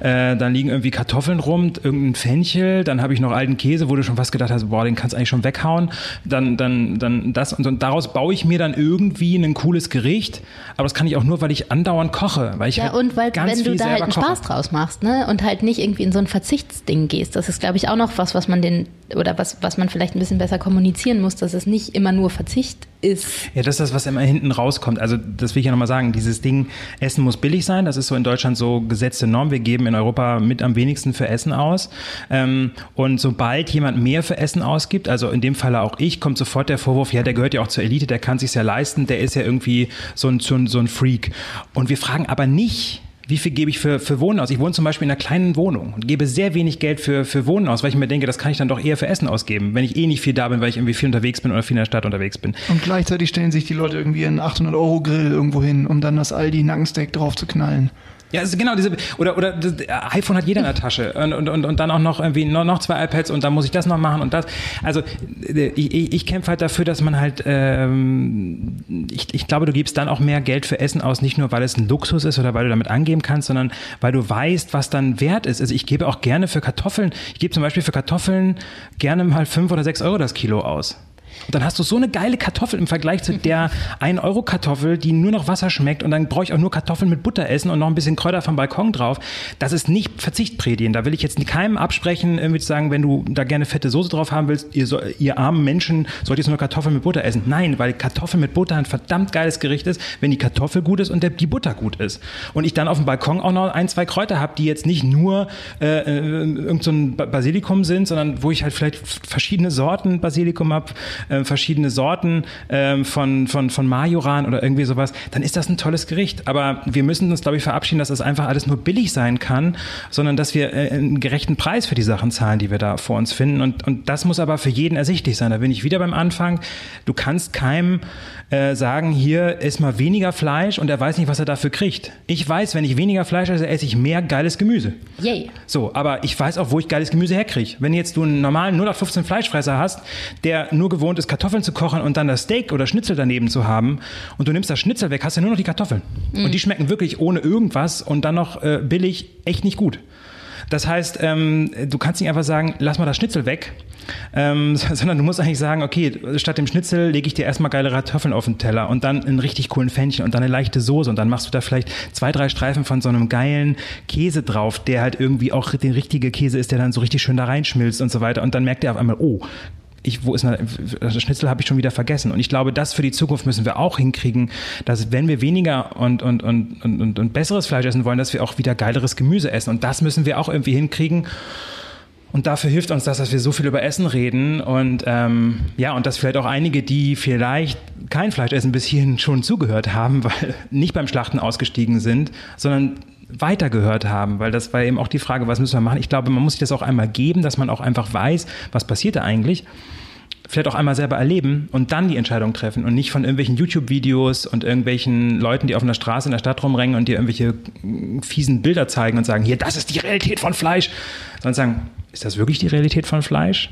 Speaker 3: äh, dann liegen irgendwie Kartoffeln rum, irgendein Fenchel, dann habe ich noch alten Käse, wo du schon fast gedacht hast, boah, den kannst du eigentlich schon weghauen. Dann, dann, dann das und, und daraus baue ich mir dann irgendwie ein cooles Gericht. Aber das kann ich auch nur, weil ich andauernd koche, weil ich
Speaker 2: ja
Speaker 3: halt
Speaker 2: und weil wenn du da halt einen
Speaker 3: koche.
Speaker 2: Spaß draus machst, ne, und halt nicht irgendwie in so ein Verzichtsding gehst. Das ist, glaube ich, auch noch was, was man den oder was, was man vielleicht ein bisschen besser kommunizieren muss, dass es nicht immer nur Verzicht ist.
Speaker 3: Ja, das ist das, was immer hinten rauskommt. Also das will ich ja nochmal sagen. Dieses Ding, Essen muss billig sein. Das ist so in Deutschland so gesetzte Norm. Wir geben in Europa mit am wenigsten für Essen aus. Ähm, und sobald jemand mehr für Essen ausgibt, also in dem Falle auch ich, kommt sofort der Vorwurf, ja, der gehört ja auch zur Elite, der kann sich ja leisten, der ist ja irgendwie so ein, so ein Freak. Und wir fragen aber nicht, wie viel gebe ich für, für Wohnen aus? Ich wohne zum Beispiel in einer kleinen Wohnung und gebe sehr wenig Geld für, für Wohnen aus, weil ich mir denke, das kann ich dann doch eher für Essen ausgeben, wenn ich eh nicht viel da bin, weil ich irgendwie viel unterwegs bin oder viel in der Stadt unterwegs bin.
Speaker 1: Und gleichzeitig stellen sich die Leute irgendwie einen 800-Euro-Grill irgendwo hin, um dann das Aldi Nackensteak drauf zu knallen.
Speaker 3: Ja, also genau, diese, oder, oder das iPhone hat jeder in der Tasche und, und, und, und dann auch noch irgendwie noch, noch zwei iPads und dann muss ich das noch machen und das. Also ich, ich, ich kämpfe halt dafür, dass man halt, ähm, ich, ich glaube, du gibst dann auch mehr Geld für Essen aus, nicht nur, weil es ein Luxus ist oder weil du damit angeben kannst, sondern weil du weißt, was dann wert ist. Also ich gebe auch gerne für Kartoffeln, ich gebe zum Beispiel für Kartoffeln gerne mal fünf oder sechs Euro das Kilo aus. Und dann hast du so eine geile Kartoffel im Vergleich zu der 1-Euro-Kartoffel, die nur noch Wasser schmeckt und dann brauche ich auch nur Kartoffeln mit Butter essen und noch ein bisschen Kräuter vom Balkon drauf. Das ist nicht Verzichtprädien. Da will ich jetzt keinem absprechen, irgendwie zu sagen, wenn du da gerne fette Soße drauf haben willst, ihr, so, ihr armen Menschen, sollt ihr nur Kartoffeln mit Butter essen. Nein, weil Kartoffeln mit Butter ein verdammt geiles Gericht ist, wenn die Kartoffel gut ist und der, die Butter gut ist. Und ich dann auf dem Balkon auch noch ein, zwei Kräuter habe, die jetzt nicht nur äh, äh irgend so Basilikum sind, sondern wo ich halt vielleicht verschiedene Sorten Basilikum habe, äh, verschiedene Sorten äh, von, von, von Majoran oder irgendwie sowas, dann ist das ein tolles Gericht. Aber wir müssen uns, glaube ich, verabschieden, dass das einfach alles nur billig sein kann, sondern dass wir äh, einen gerechten Preis für die Sachen zahlen, die wir da vor uns finden. Und, und das muss aber für jeden ersichtlich sein. Da bin ich wieder beim Anfang. Du kannst keinem äh, sagen, hier ist mal weniger Fleisch und er weiß nicht, was er dafür kriegt. Ich weiß, wenn ich weniger Fleisch esse, esse ich mehr geiles Gemüse.
Speaker 2: Yay.
Speaker 3: So, aber ich weiß auch, wo ich geiles Gemüse herkriege. Wenn jetzt du einen normalen 0815 Fleischfresser hast, der nur gewohnt ist, Kartoffeln zu kochen und dann das Steak oder Schnitzel daneben zu haben und du nimmst das Schnitzel weg, hast du nur noch die Kartoffeln. Mhm. Und die schmecken wirklich ohne irgendwas und dann noch äh, billig echt nicht gut. Das heißt, ähm, du kannst nicht einfach sagen, lass mal das Schnitzel weg, ähm, sondern du musst eigentlich sagen, okay, statt dem Schnitzel lege ich dir erstmal geile Kartoffeln auf den Teller und dann einen richtig coolen Fännchen und dann eine leichte Soße und dann machst du da vielleicht zwei, drei Streifen von so einem geilen Käse drauf, der halt irgendwie auch der richtige Käse ist, der dann so richtig schön da reinschmilzt und so weiter und dann merkt er auf einmal, oh, ich, wo ist das Schnitzel habe ich schon wieder vergessen. Und ich glaube, das für die Zukunft müssen wir auch hinkriegen, dass wenn wir weniger und, und, und, und, und besseres Fleisch essen wollen, dass wir auch wieder geileres Gemüse essen. Und das müssen wir auch irgendwie hinkriegen. Und dafür hilft uns das, dass wir so viel über Essen reden und ähm, ja, und dass vielleicht auch einige, die vielleicht kein Fleisch essen, bis hierhin schon zugehört haben, weil nicht beim Schlachten ausgestiegen sind, sondern weitergehört haben, weil das war eben auch die Frage, was müssen wir machen. Ich glaube, man muss sich das auch einmal geben, dass man auch einfach weiß, was passiert da eigentlich. Vielleicht auch einmal selber erleben und dann die Entscheidung treffen und nicht von irgendwelchen YouTube-Videos und irgendwelchen Leuten, die auf einer Straße in der Stadt rumrennen und dir irgendwelche fiesen Bilder zeigen und sagen, hier, das ist die Realität von Fleisch, sondern sagen, ist das wirklich die Realität von Fleisch?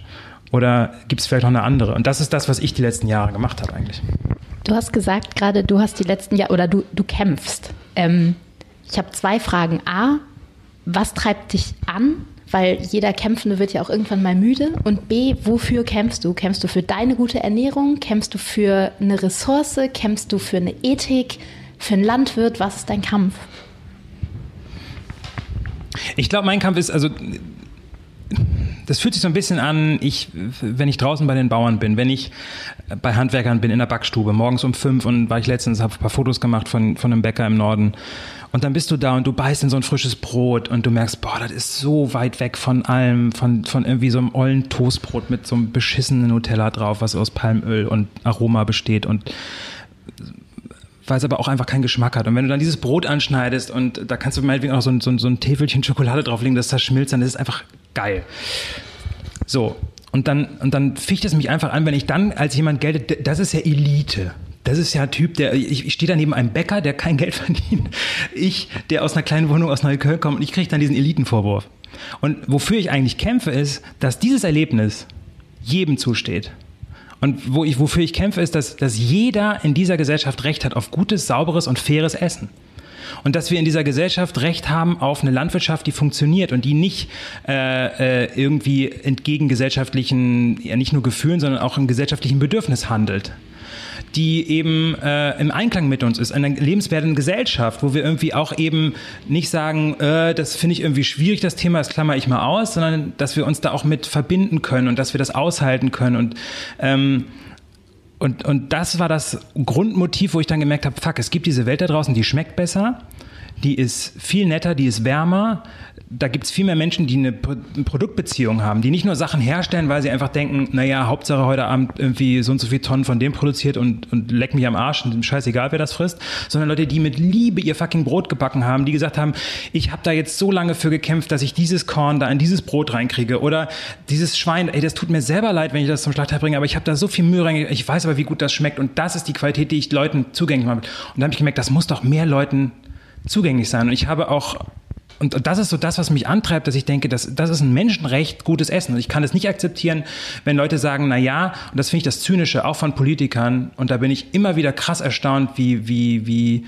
Speaker 3: Oder gibt es vielleicht noch eine andere? Und das ist das, was ich die letzten Jahre gemacht habe eigentlich.
Speaker 2: Du hast gesagt gerade, du hast die letzten Jahre oder du, du kämpfst. Ähm, ich habe zwei Fragen. A, was treibt dich an? Weil jeder Kämpfende wird ja auch irgendwann mal müde. Und B, wofür kämpfst du? Kämpfst du für deine gute Ernährung? Kämpfst du für eine Ressource? Kämpfst du für eine Ethik? Für einen Landwirt? Was ist dein Kampf?
Speaker 3: Ich glaube, mein Kampf ist, also das fühlt sich so ein bisschen an, ich, wenn ich draußen bei den Bauern bin, wenn ich bei Handwerkern bin in der Backstube, morgens um fünf und war ich letztens, habe ein paar Fotos gemacht von, von einem Bäcker im Norden und dann bist du da und du beißt in so ein frisches Brot und du merkst, boah, das ist so weit weg von allem, von, von irgendwie so einem ollen Toastbrot mit so einem beschissenen Nutella drauf, was aus Palmöl und Aroma besteht und weil es aber auch einfach keinen Geschmack hat. Und wenn du dann dieses Brot anschneidest und da kannst du meinetwegen auch so ein, so ein, so ein Täfelchen Schokolade drauflegen, das da schmilzt, dann ist es einfach geil. So. Und dann, und dann ficht es mich einfach an, wenn ich dann als jemand gelte, das ist ja Elite. Das ist ja ein Typ, der, ich, ich stehe da neben einem Bäcker, der kein Geld verdient. Ich, der aus einer kleinen Wohnung aus Neukölln kommt und ich kriege dann diesen Elitenvorwurf. Und wofür ich eigentlich kämpfe, ist, dass dieses Erlebnis jedem zusteht. Und wo ich, wofür ich kämpfe, ist, dass, dass jeder in dieser Gesellschaft Recht hat auf gutes, sauberes und faires Essen und dass wir in dieser Gesellschaft Recht haben auf eine Landwirtschaft, die funktioniert und die nicht äh, äh, irgendwie entgegen gesellschaftlichen, ja nicht nur Gefühlen, sondern auch im gesellschaftlichen Bedürfnis handelt die eben äh, im Einklang mit uns ist, eine lebenswerte Gesellschaft, wo wir irgendwie auch eben nicht sagen, äh, das finde ich irgendwie schwierig, das Thema, das klammer ich mal aus, sondern dass wir uns da auch mit verbinden können und dass wir das aushalten können. Und ähm, und, und das war das Grundmotiv, wo ich dann gemerkt habe, fuck, es gibt diese Welt da draußen, die schmeckt besser, die ist viel netter, die ist wärmer, da gibt es viel mehr Menschen, die eine Produktbeziehung haben, die nicht nur Sachen herstellen, weil sie einfach denken, naja, Hauptsache heute Abend irgendwie so und so viel Tonnen von dem produziert und, und leck mich am Arsch und scheißegal, wer das frisst, sondern Leute, die mit Liebe ihr fucking Brot gebacken haben, die gesagt haben, ich habe da jetzt so lange für gekämpft, dass ich dieses Korn da in dieses Brot reinkriege. Oder dieses Schwein, ey, das tut mir selber leid, wenn ich das zum Schlachter bringe, aber ich habe da so viel Mühe reingekriegt, ich weiß aber, wie gut das schmeckt. Und das ist die Qualität, die ich Leuten zugänglich mache. Und da habe ich gemerkt, das muss doch mehr Leuten zugänglich sein. Und ich habe auch und das ist so das, was mich antreibt, dass ich denke, das, das ist ein Menschenrecht, gutes Essen. Und ich kann es nicht akzeptieren, wenn Leute sagen, na ja, und das finde ich das Zynische, auch von Politikern, und da bin ich immer wieder krass erstaunt, wie, wie, wie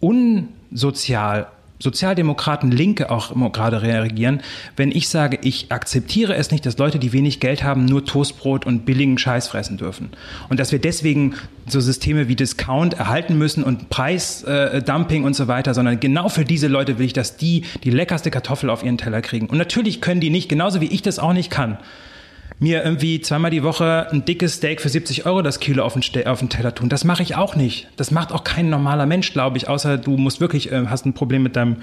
Speaker 3: unsozial Sozialdemokraten, Linke auch gerade reagieren, wenn ich sage, ich akzeptiere es nicht, dass Leute, die wenig Geld haben, nur Toastbrot und billigen Scheiß fressen dürfen. Und dass wir deswegen so Systeme wie Discount erhalten müssen und Preisdumping äh, und so weiter, sondern genau für diese Leute will ich, dass die die leckerste Kartoffel auf ihren Teller kriegen. Und natürlich können die nicht, genauso wie ich das auch nicht kann, mir irgendwie zweimal die Woche ein dickes Steak für 70 Euro das Kilo auf den, auf den Teller tun. Das mache ich auch nicht. Das macht auch kein normaler Mensch, glaube ich, außer du musst wirklich, äh, hast ein Problem mit deinem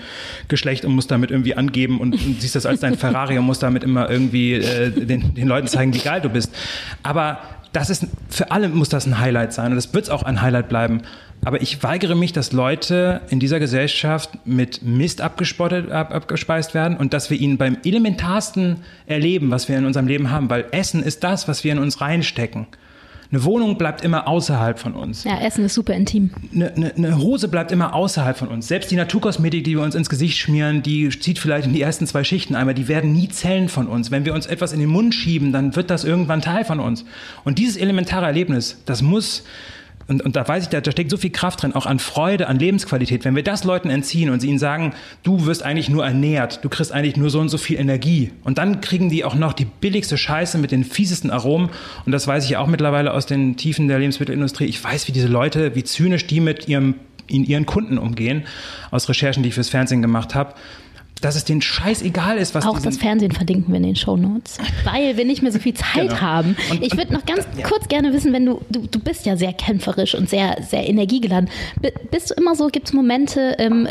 Speaker 3: Geschlecht und musst damit irgendwie angeben und, und siehst das als dein Ferrari und musst damit immer irgendwie äh, den, den Leuten zeigen, wie geil du bist. Aber das ist, für alle muss das ein Highlight sein und das wird auch ein Highlight bleiben. Aber ich weigere mich, dass Leute in dieser Gesellschaft mit Mist abgespottet, ab, abgespeist werden und dass wir ihnen beim elementarsten erleben, was wir in unserem Leben haben, weil Essen ist das, was wir in uns reinstecken. Eine Wohnung bleibt immer außerhalb von uns.
Speaker 2: Ja, Essen ist super intim.
Speaker 3: Eine, eine, eine, Hose bleibt immer außerhalb von uns. Selbst die Naturkosmetik, die wir uns ins Gesicht schmieren, die zieht vielleicht in die ersten zwei Schichten einmal. Die werden nie Zellen von uns. Wenn wir uns etwas in den Mund schieben, dann wird das irgendwann Teil von uns. Und dieses elementare Erlebnis, das muss und, und da weiß ich, da, da steckt so viel Kraft drin, auch an Freude, an Lebensqualität. Wenn wir das Leuten entziehen und sie ihnen sagen, du wirst eigentlich nur ernährt, du kriegst eigentlich nur so und so viel Energie. Und dann kriegen die auch noch die billigste Scheiße mit den fiesesten Aromen. Und das weiß ich ja auch mittlerweile aus den Tiefen der Lebensmittelindustrie. Ich weiß, wie diese Leute, wie zynisch die mit ihrem in ihren Kunden umgehen, aus Recherchen, die ich fürs Fernsehen gemacht habe dass es den Scheiß egal ist, was
Speaker 2: Auch das Fernsehen verlinken wir in den Show Notes, weil wir nicht mehr so viel Zeit genau. haben. Und, ich würde noch ganz ja. kurz gerne wissen, wenn du, du, du bist ja sehr kämpferisch und sehr, sehr energiegeladen. Bist du immer so, gibt es Momente, ähm,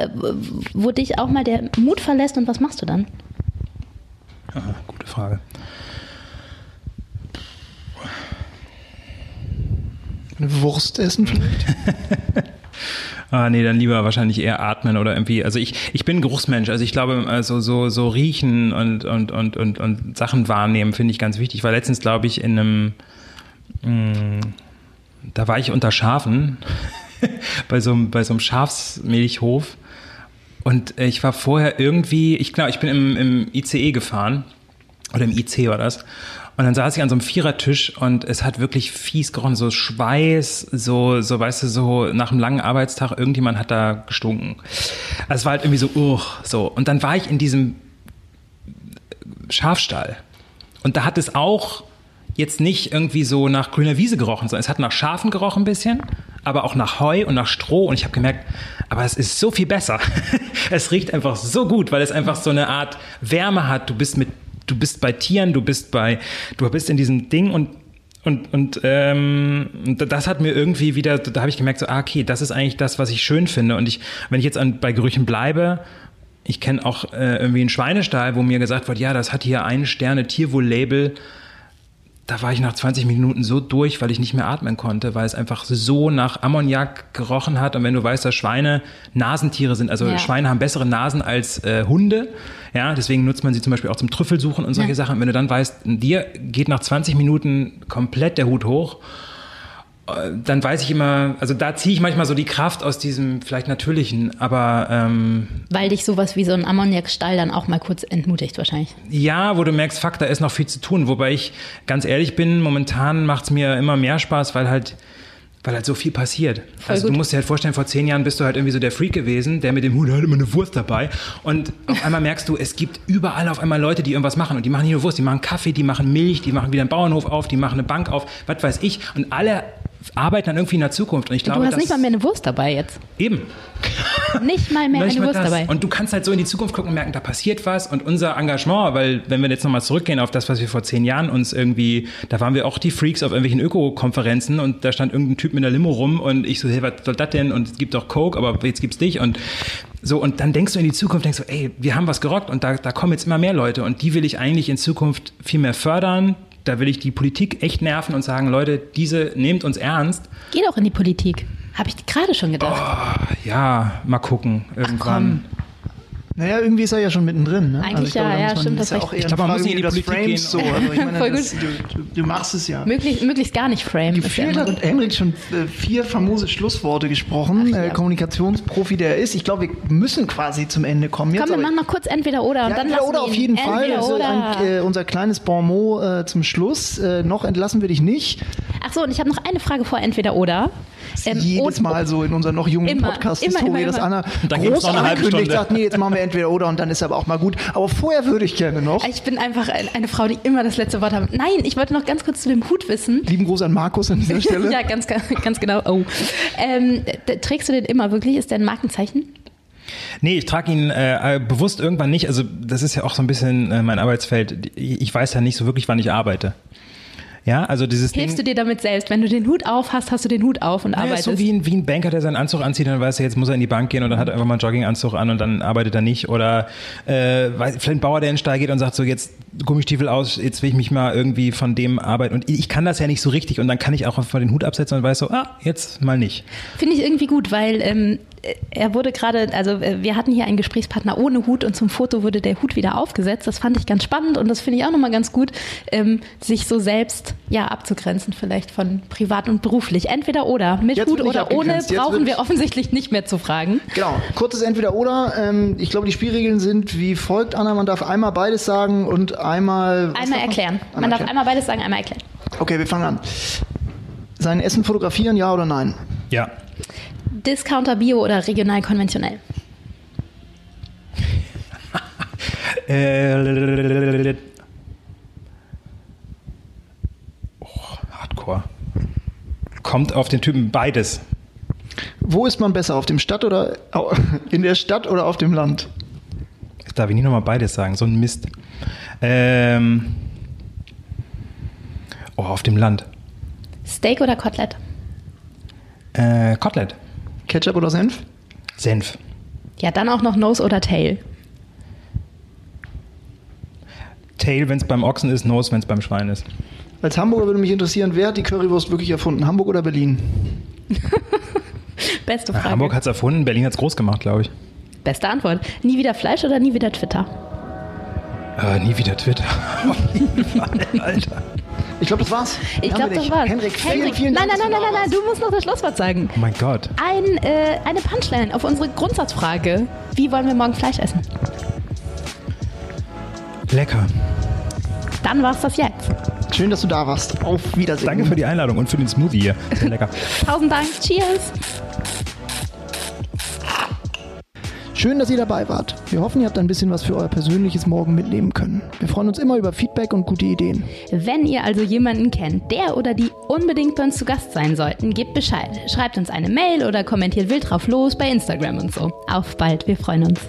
Speaker 2: wo dich auch mal der Mut verlässt und was machst du dann?
Speaker 3: Aha, gute Frage.
Speaker 1: Eine Wurst essen vielleicht?
Speaker 3: Ah, nee, dann lieber wahrscheinlich eher atmen oder irgendwie. Also ich, ich bin Geruchsmensch. Also ich glaube, also so, so riechen und, und, und, und, und Sachen wahrnehmen finde ich ganz wichtig. Ich war letztens, glaube ich, in einem, mh, mm, da war ich unter Schafen bei so, einem, so einem Schafsmilchhof. Und ich war vorher irgendwie, ich glaube, ich bin im, im ICE gefahren. Oder im IC war das. Und dann saß ich an so einem Vierertisch und es hat wirklich fies gerochen, so Schweiß, so, so, weißt du, so nach einem langen Arbeitstag, irgendjemand hat da gestunken. Also es war halt irgendwie so, uh, so. Und dann war ich in diesem Schafstall. Und da hat es auch jetzt nicht irgendwie so nach grüner Wiese gerochen, sondern es hat nach Schafen gerochen ein bisschen, aber auch nach Heu und nach Stroh. Und ich habe gemerkt, aber es ist so viel besser. es riecht einfach so gut, weil es einfach so eine Art Wärme hat. Du bist mit du bist bei Tieren, du bist bei, du bist in diesem Ding und und, und ähm, das hat mir irgendwie wieder, da habe ich gemerkt, so, ah, okay, das ist eigentlich das, was ich schön finde. Und ich, wenn ich jetzt an, bei Gerüchen bleibe, ich kenne auch äh, irgendwie einen Schweinestall, wo mir gesagt wird, ja, das hat hier ein Sterne Tierwohl-Label da war ich nach 20 Minuten so durch, weil ich nicht mehr atmen konnte, weil es einfach so nach Ammoniak gerochen hat. Und wenn du weißt, dass Schweine Nasentiere sind, also ja. Schweine haben bessere Nasen als äh, Hunde, ja, deswegen nutzt man sie zum Beispiel auch zum Trüffelsuchen und solche ja. Sachen. Und wenn du dann weißt, dir geht nach 20 Minuten komplett der Hut hoch dann weiß ich immer, also da ziehe ich manchmal so die Kraft aus diesem vielleicht natürlichen, aber ähm,
Speaker 2: weil dich sowas wie so ein Ammoniakstall dann auch mal kurz entmutigt wahrscheinlich.
Speaker 3: Ja, wo du merkst, fuck, da ist noch viel zu tun. Wobei ich ganz ehrlich bin, momentan macht es mir immer mehr Spaß, weil halt weil halt so viel passiert. Voll also gut. du musst dir halt vorstellen, vor zehn Jahren bist du halt irgendwie so der Freak gewesen, der mit dem Hut hat immer eine Wurst dabei. Und auf einmal merkst du, es gibt überall auf einmal Leute, die irgendwas machen. Und die machen nicht nur Wurst, die machen Kaffee, die machen Milch, die machen wieder einen Bauernhof auf, die machen eine Bank auf, was weiß ich. Und alle arbeiten dann irgendwie in der Zukunft. Und ich glaube,
Speaker 2: du hast nicht mal mehr eine Wurst dabei jetzt.
Speaker 3: Eben.
Speaker 2: Nicht mal mehr eine Wurst
Speaker 3: das.
Speaker 2: dabei.
Speaker 3: Und du kannst halt so in die Zukunft gucken und merken, da passiert was. Und unser Engagement, weil wenn wir jetzt nochmal zurückgehen auf das, was wir vor zehn Jahren uns irgendwie, da waren wir auch die Freaks auf irgendwelchen Öko-Konferenzen und da stand irgendein Typ mit einer Limo rum und ich so, hey, was soll das denn? Und es gibt doch Coke, aber jetzt gibt's dich. Und so, und dann denkst du in die Zukunft, denkst du, ey, wir haben was gerockt und da, da kommen jetzt immer mehr Leute und die will ich eigentlich in Zukunft viel mehr fördern, da will ich die Politik echt nerven und sagen, Leute, diese nehmt uns ernst.
Speaker 2: Geh doch in die Politik. Habe ich gerade schon gedacht.
Speaker 3: Oh, ja, mal gucken. Irgendwann.
Speaker 1: Ach, naja, irgendwie ist er ja schon mittendrin. Ne?
Speaker 2: Eigentlich also ja, glaube, ja, stimmt.
Speaker 1: Das ist ja auch eher ich glaube, man muss nicht in die Politik gehen. So. Also ich meine, Voll das, gut. Du, du, machst es ja.
Speaker 2: Möglich, möglichst gar nicht frame.
Speaker 1: Gefühlt hat Henrik schon äh, vier famose Schlussworte gesprochen. Ach, ja. äh, Kommunikationsprofi, der er ist. Ich glaube, wir müssen quasi zum Ende kommen.
Speaker 2: Jetzt, Komm, wir machen noch kurz entweder oder und ja, dann
Speaker 1: entweder oder auf jeden Fall.
Speaker 2: Das
Speaker 1: ist ein, äh, unser kleines Bonmot äh, zum Schluss. Äh, noch entlassen wir dich nicht.
Speaker 2: Ach so, und ich habe noch eine Frage vor entweder oder.
Speaker 1: Ähm, jedes Mal so in unserer noch jungen Podcast-Historie, dass Anna groß angekündigt sagt, nee, jetzt machen wir entweder oder und dann ist aber auch mal gut. Aber vorher würde ich gerne noch.
Speaker 2: Ich bin einfach eine Frau, die immer das letzte Wort hat. Nein, ich wollte noch ganz kurz zu dem Hut wissen.
Speaker 1: Lieben Gruß an Markus an dieser Stelle.
Speaker 2: ja, ganz, ganz genau. Oh. Ähm, trägst du den immer wirklich? Ist der ein Markenzeichen?
Speaker 3: Nee, ich trage ihn äh, bewusst irgendwann nicht. Also das ist ja auch so ein bisschen äh, mein Arbeitsfeld. Ich weiß ja nicht so wirklich, wann ich arbeite. Ja, also dieses
Speaker 2: Hilfst
Speaker 3: Ding.
Speaker 2: du dir damit selbst? Wenn du den Hut auf hast, hast du den Hut auf und
Speaker 3: Ja, ist
Speaker 2: arbeitest.
Speaker 3: so wie ein, wie ein Banker, der seinen Anzug anzieht und dann weiß er, jetzt muss er in die Bank gehen und dann hat er einfach mal einen Jogginganzug an und dann arbeitet er nicht. Oder äh, vielleicht ein Bauer, der in den Stall geht und sagt so, jetzt Gummistiefel aus, jetzt will ich mich mal irgendwie von dem arbeiten. Und ich kann das ja nicht so richtig und dann kann ich auch einfach den Hut absetzen und weiß so, ah, jetzt mal nicht.
Speaker 2: Finde ich irgendwie gut, weil ähm, er wurde gerade, also äh, wir hatten hier einen Gesprächspartner ohne Hut und zum Foto wurde der Hut wieder aufgesetzt. Das fand ich ganz spannend und das finde ich auch nochmal ganz gut, ähm, sich so selbst ja abzugrenzen vielleicht von privat und beruflich. Entweder oder, mit
Speaker 1: Jetzt
Speaker 2: Hut oder ohne, brauchen wir offensichtlich nicht mehr zu fragen.
Speaker 1: Genau, kurzes Entweder-Oder. Ähm, ich glaube, die Spielregeln sind wie folgt, Anna. Man darf einmal beides sagen und einmal... was
Speaker 2: Einmal
Speaker 1: man?
Speaker 2: erklären. Man
Speaker 1: Einmal
Speaker 2: darf
Speaker 1: erklären.
Speaker 2: einmal beides sagen, einmal erklären.
Speaker 1: Okay, wir fangen an. Sein Essen fotografieren, ja oder nein?
Speaker 3: Ja.
Speaker 2: Discounter, Bio oder regional konventionell?
Speaker 3: Äh, oh, Hardcore. Kommt auf den Typen beides.
Speaker 1: Wo ist man besser, auf dem Stadt oder in der Stadt oder auf dem Land?
Speaker 3: Jetzt darf ich nicht nochmal beides sagen, so ein Mist. Ähm, oh, auf dem Land.
Speaker 2: Steak oder Kotelett?
Speaker 3: Äh, Kotelett.
Speaker 1: Ketchup oder Senf?
Speaker 3: Senf.
Speaker 2: Ja, dann auch noch Nose oder Tail.
Speaker 3: Tail, wenn es beim Ochsen ist, Nose, wenn es beim Schwein ist.
Speaker 1: Als Hamburger würde mich interessieren, wer hat die Currywurst wirklich erfunden? Hamburg oder Berlin?
Speaker 2: Beste
Speaker 3: Ja,
Speaker 2: Frage.
Speaker 3: Hamburg hat es erfunden, Berlin hat es groß gemacht, glaube ich.
Speaker 2: Beste Antwort. Nie wieder Fleisch oder nie wieder Twitter?
Speaker 3: Äh, nie wieder Twitter. Auf jeden Fall, Alter.
Speaker 1: Ich glaube, das war's.
Speaker 2: Ich glaube, das war's.
Speaker 1: Henrik, vielen,
Speaker 2: Henrik,
Speaker 1: vielen
Speaker 2: nein,
Speaker 1: Dank.
Speaker 2: nein, nein, nein,
Speaker 1: du
Speaker 2: nein, du musst noch das Schlusswort sagen.
Speaker 3: Oh mein Gott.
Speaker 2: Ein, äh, eine Punchline auf unsere Grundsatzfrage. Wie wollen wir morgen Fleisch essen?
Speaker 3: Lecker.
Speaker 2: Dann war's das jetzt.
Speaker 1: Schön, dass du da warst. Auf Wiedersehen.
Speaker 3: Danke für die Einladung und für den Smoothie hier. Sehr lecker.
Speaker 2: Tausend Dank. Cheers.
Speaker 1: Schön, dass ihr dabei wart. Wir hoffen, ihr habt ein bisschen was für euer persönliches Morgen mitnehmen können. Wir freuen uns immer über Feedback und gute Ideen.
Speaker 2: Wenn ihr also jemanden kennt, der oder die unbedingt bei uns zu Gast sein sollten, gebt Bescheid. Schreibt uns eine Mail oder kommentiert wild drauf los bei Instagram und so. Auf bald, wir freuen uns.